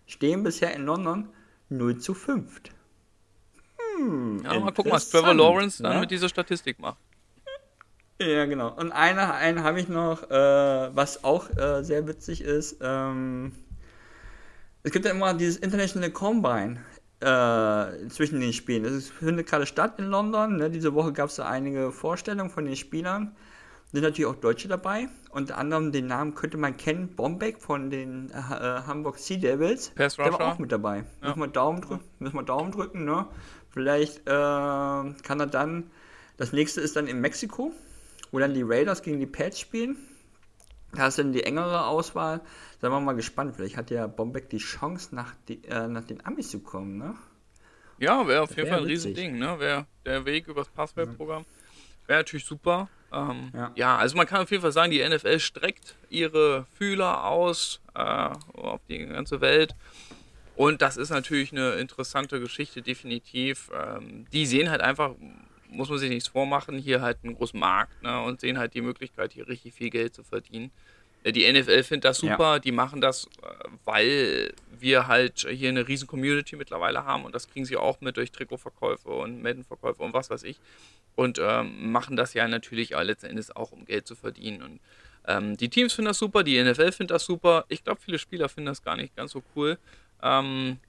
stehen bisher in London 0 zu 5. Hm, ja, mal gucken, was Trevor Lawrence dann ja? mit dieser Statistik macht. Ja, genau. Und eine, einen habe ich noch, äh, was auch äh, sehr witzig ist. Ähm, es gibt ja immer dieses International Combine äh, zwischen den Spielen. Es findet gerade statt in London. Ne? Diese Woche gab es da einige Vorstellungen von den Spielern. Sind natürlich auch Deutsche dabei. Unter anderem den Namen könnte man kennen, Bombeck von den äh, Hamburg Sea Devils. Pass Der war auch mit dabei. Ja. Müssen, wir Daumen drücken, müssen wir Daumen drücken. Ne? Vielleicht äh, kann er dann. Das nächste ist dann in Mexiko, wo dann die Raiders gegen die Pats spielen. Da ist dann die engere Auswahl. Seien wir mal gespannt. Vielleicht hat ja Bombeck die Chance, nach, die, äh, nach den Amis zu kommen, ne? Ja, wäre auf jeden Fall ein Riesending, ne? Wäre der Weg übers Passwort-Programm. Wäre natürlich super. Ähm, ja. ja. also man kann auf jeden Fall sagen, die NFL streckt ihre Fühler aus äh, auf die ganze Welt. Und das ist natürlich eine interessante Geschichte, definitiv. Ähm, die sehen halt einfach, muss man sich nichts vormachen, hier halt einen großen Markt ne, und sehen halt die Möglichkeit, hier richtig viel Geld zu verdienen. Äh, die NFL findet das super, ja. die machen das, äh, weil wir halt hier eine riesen Community mittlerweile haben und das kriegen sie auch mit durch Trikotverkäufe und Madden-Verkäufe und was weiß ich. Und ähm, machen das ja natürlich auch letzten Endes auch, um Geld zu verdienen. Und ähm, die Teams finden das super, die NFL findet das super. Ich glaube, viele Spieler finden das gar nicht ganz so cool. Ähm,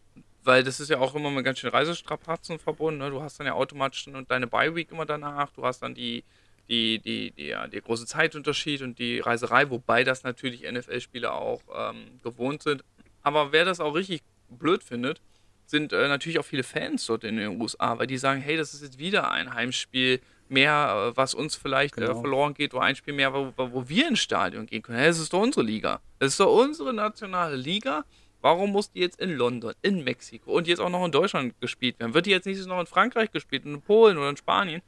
weil das ist ja auch immer mit ganz schön Reisestrapazen verbunden. Ne? Du hast dann ja automatisch deine Bye-Week immer danach, du hast dann die, die, die, die, ja, der große Zeitunterschied und die Reiserei, wobei das natürlich NFL-Spieler auch ähm, gewohnt sind. Aber wer das auch richtig blöd findet, sind äh, natürlich auch viele Fans dort in den USA, weil die sagen, hey, das ist jetzt wieder ein Heimspiel mehr, äh, was uns vielleicht äh, genau. äh, verloren geht, oder ein Spiel mehr, wo, wo wir ins Stadion gehen können. Hey, das ist doch unsere Liga. Das ist doch unsere nationale Liga. Warum muss die jetzt in London, in Mexiko und jetzt auch noch in Deutschland gespielt werden? Wird die jetzt nicht noch in Frankreich gespielt, in Polen oder in Spanien?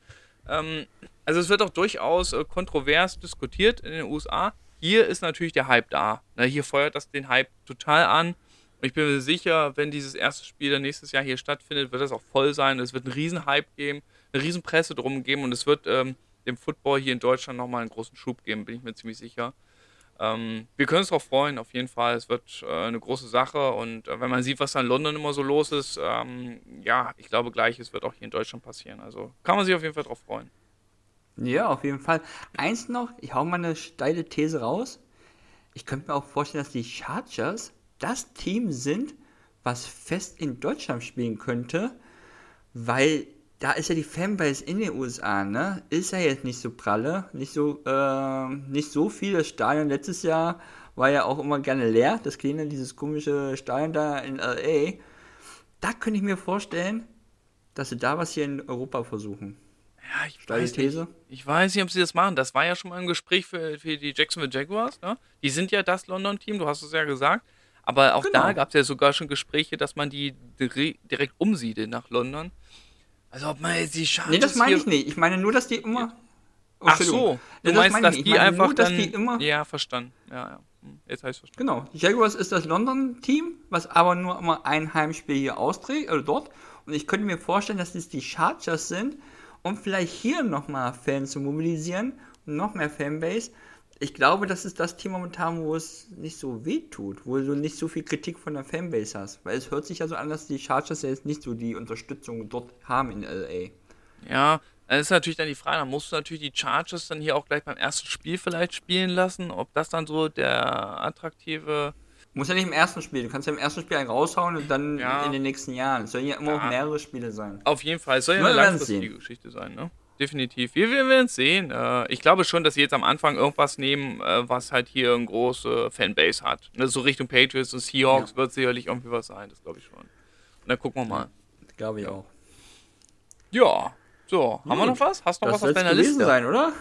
Ähm, also es wird auch durchaus äh, kontrovers diskutiert in den USA. Hier ist natürlich der Hype da. Na, hier feuert das den Hype total an. Und ich bin mir sicher, wenn dieses erste Spiel dann nächstes Jahr hier stattfindet, wird das auch voll sein. Es wird einen riesen Hype geben, eine riesen Presse drum geben und es wird ähm, dem Football hier in Deutschland nochmal einen großen Schub geben, bin ich mir ziemlich sicher. Ähm, wir können uns darauf freuen, auf jeden Fall. Es wird äh, eine große Sache und äh, wenn man sieht, was da in London immer so los ist, ähm, ja, ich glaube, gleiches wird auch hier in Deutschland passieren. Also kann man sich auf jeden Fall darauf freuen. Ja, auf jeden Fall. Eins noch, ich hau mal eine steile These raus. Ich könnte mir auch vorstellen, dass die Chargers das Team sind, was fest in Deutschland spielen könnte, weil da ist ja die Fanbase in den USA, ne? Ist ja jetzt nicht so pralle, nicht so, äh, nicht so viel. Das Stadion letztes Jahr war ja auch immer gerne leer, das kleine, dieses komische Stadion da in LA. Da könnte ich mir vorstellen, dass sie da was hier in Europa versuchen. Ja, ich Steile weiß These. Nicht. Ich weiß nicht, ob sie das machen. Das war ja schon mal ein Gespräch für, für die Jacksonville Jaguars. Ne? Die sind ja das London-Team, du hast es ja gesagt. Aber auch genau. da gab es ja sogar schon Gespräche, dass man die direkt umsiedelt nach London. Also ob man jetzt die Chance Nee, das meine ich nicht. Ich meine nur, dass die immer. Oh, Ach so, du ja, meinst, dass die einfach nur, dann... Die immer... Ja, verstanden. Ja, ja. Hm, jetzt habe ich verstanden. Genau. Die Jaguars ist das London-Team, was aber nur immer ein Heimspiel hier austrägt, oder dort. Und ich könnte mir vorstellen, dass es die Chargers sind, um vielleicht hier nochmal Fans zu mobilisieren und noch mehr Fanbase ich glaube, das ist das Team momentan, wo es nicht so weh tut, wo du nicht so viel Kritik von der Fanbase hast. Weil es hört sich ja so an, dass die Chargers ja jetzt nicht so die Unterstützung dort haben in LA. Ja, das ist natürlich dann die Frage, dann musst du natürlich die Chargers dann hier auch gleich beim ersten Spiel vielleicht spielen lassen, ob das dann so der attraktive. Muss ja nicht im ersten Spiel, du kannst ja im ersten Spiel einen raushauen und dann ja. in den nächsten Jahren. Es sollen ja immer ja. auch mehrere Spiele sein. Auf jeden Fall, es soll ja eine langfristige Geschichte sein, ne? definitiv. Wir, wir werden es sehen. Äh, ich glaube schon, dass sie jetzt am Anfang irgendwas nehmen, äh, was halt hier eine große Fanbase hat. Ne, so Richtung Patriots und Seahawks ja. wird sicherlich irgendwie was sein, das glaube ich schon. Und dann gucken wir mal. Glaube ich auch. Ja, so, Gut. haben wir noch was? Hast du noch das was auf deiner Liste? sein, oder?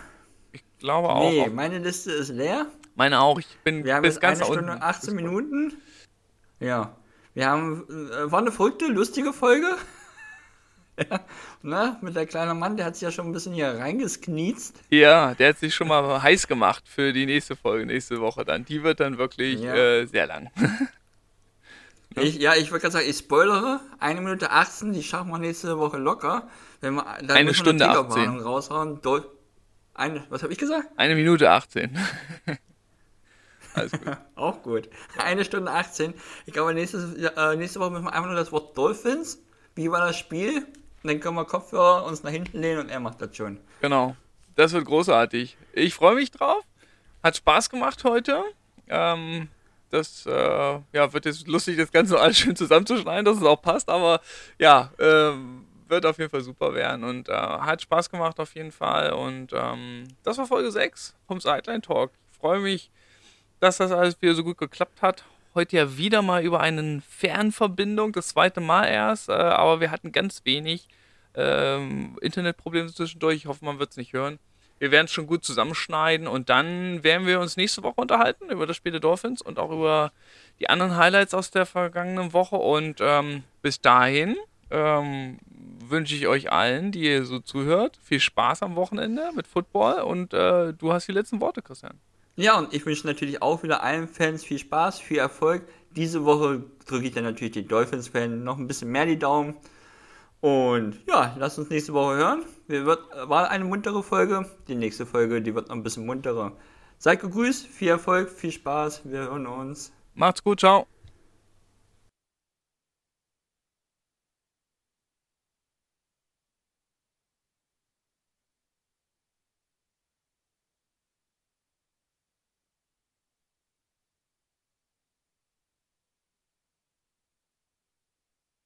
Ich glaube auch. Nee, meine Liste ist leer. Meine auch. Ich bin Wir haben bis jetzt ganz eine Stunde 18 Minuten. Ja. Wir haben, äh, war eine verrückte, lustige Folge. [LAUGHS] Ja, ne? Mit der kleine Mann, der hat sich ja schon ein bisschen hier reingesknietzt. Ja, der hat sich schon mal [LAUGHS] heiß gemacht für die nächste Folge, nächste Woche dann. Die wird dann wirklich ja. äh, sehr lang. [LAUGHS] ich, ja, ich würde gerade sagen, ich spoilere. Eine Minute 18, die schaffen wir nächste Woche locker. Wenn wir dann eine Stunde eine 18. raushauen. Eine, was habe ich gesagt? Eine Minute 18. Alles gut. [LAUGHS] Auch gut. Eine Stunde 18. Ich glaube, nächste, äh, nächste Woche müssen wir einfach nur das Wort Dolphins. Wie war das Spiel? dann können wir Kopfhörer uns nach hinten lehnen und er macht das schon. Genau. Das wird großartig. Ich freue mich drauf. Hat Spaß gemacht heute. Ähm, das äh, ja, wird jetzt lustig, das Ganze alles schön zusammenzuschneiden, dass es auch passt, aber ja, äh, wird auf jeden Fall super werden und äh, hat Spaß gemacht auf jeden Fall. Und ähm, das war Folge 6 vom Sideline Talk. Ich freue mich, dass das alles wieder so gut geklappt hat heute ja wieder mal über eine Fernverbindung, das zweite Mal erst, äh, aber wir hatten ganz wenig ähm, Internetprobleme zwischendurch. Ich hoffe, man wird es nicht hören. Wir werden es schon gut zusammenschneiden und dann werden wir uns nächste Woche unterhalten über das Spiel der Dolphins und auch über die anderen Highlights aus der vergangenen Woche. Und ähm, bis dahin ähm, wünsche ich euch allen, die ihr so zuhört, viel Spaß am Wochenende mit Football und äh, du hast die letzten Worte, Christian. Ja, und ich wünsche natürlich auch wieder allen Fans viel Spaß, viel Erfolg. Diese Woche drücke ich dann natürlich den Dolphins-Fan noch ein bisschen mehr die Daumen. Und ja, lasst uns nächste Woche hören. Wir wird, war eine muntere Folge. Die nächste Folge, die wird noch ein bisschen munterer. Seid gegrüßt, viel Erfolg, viel Spaß. Wir hören uns. Macht's gut, ciao.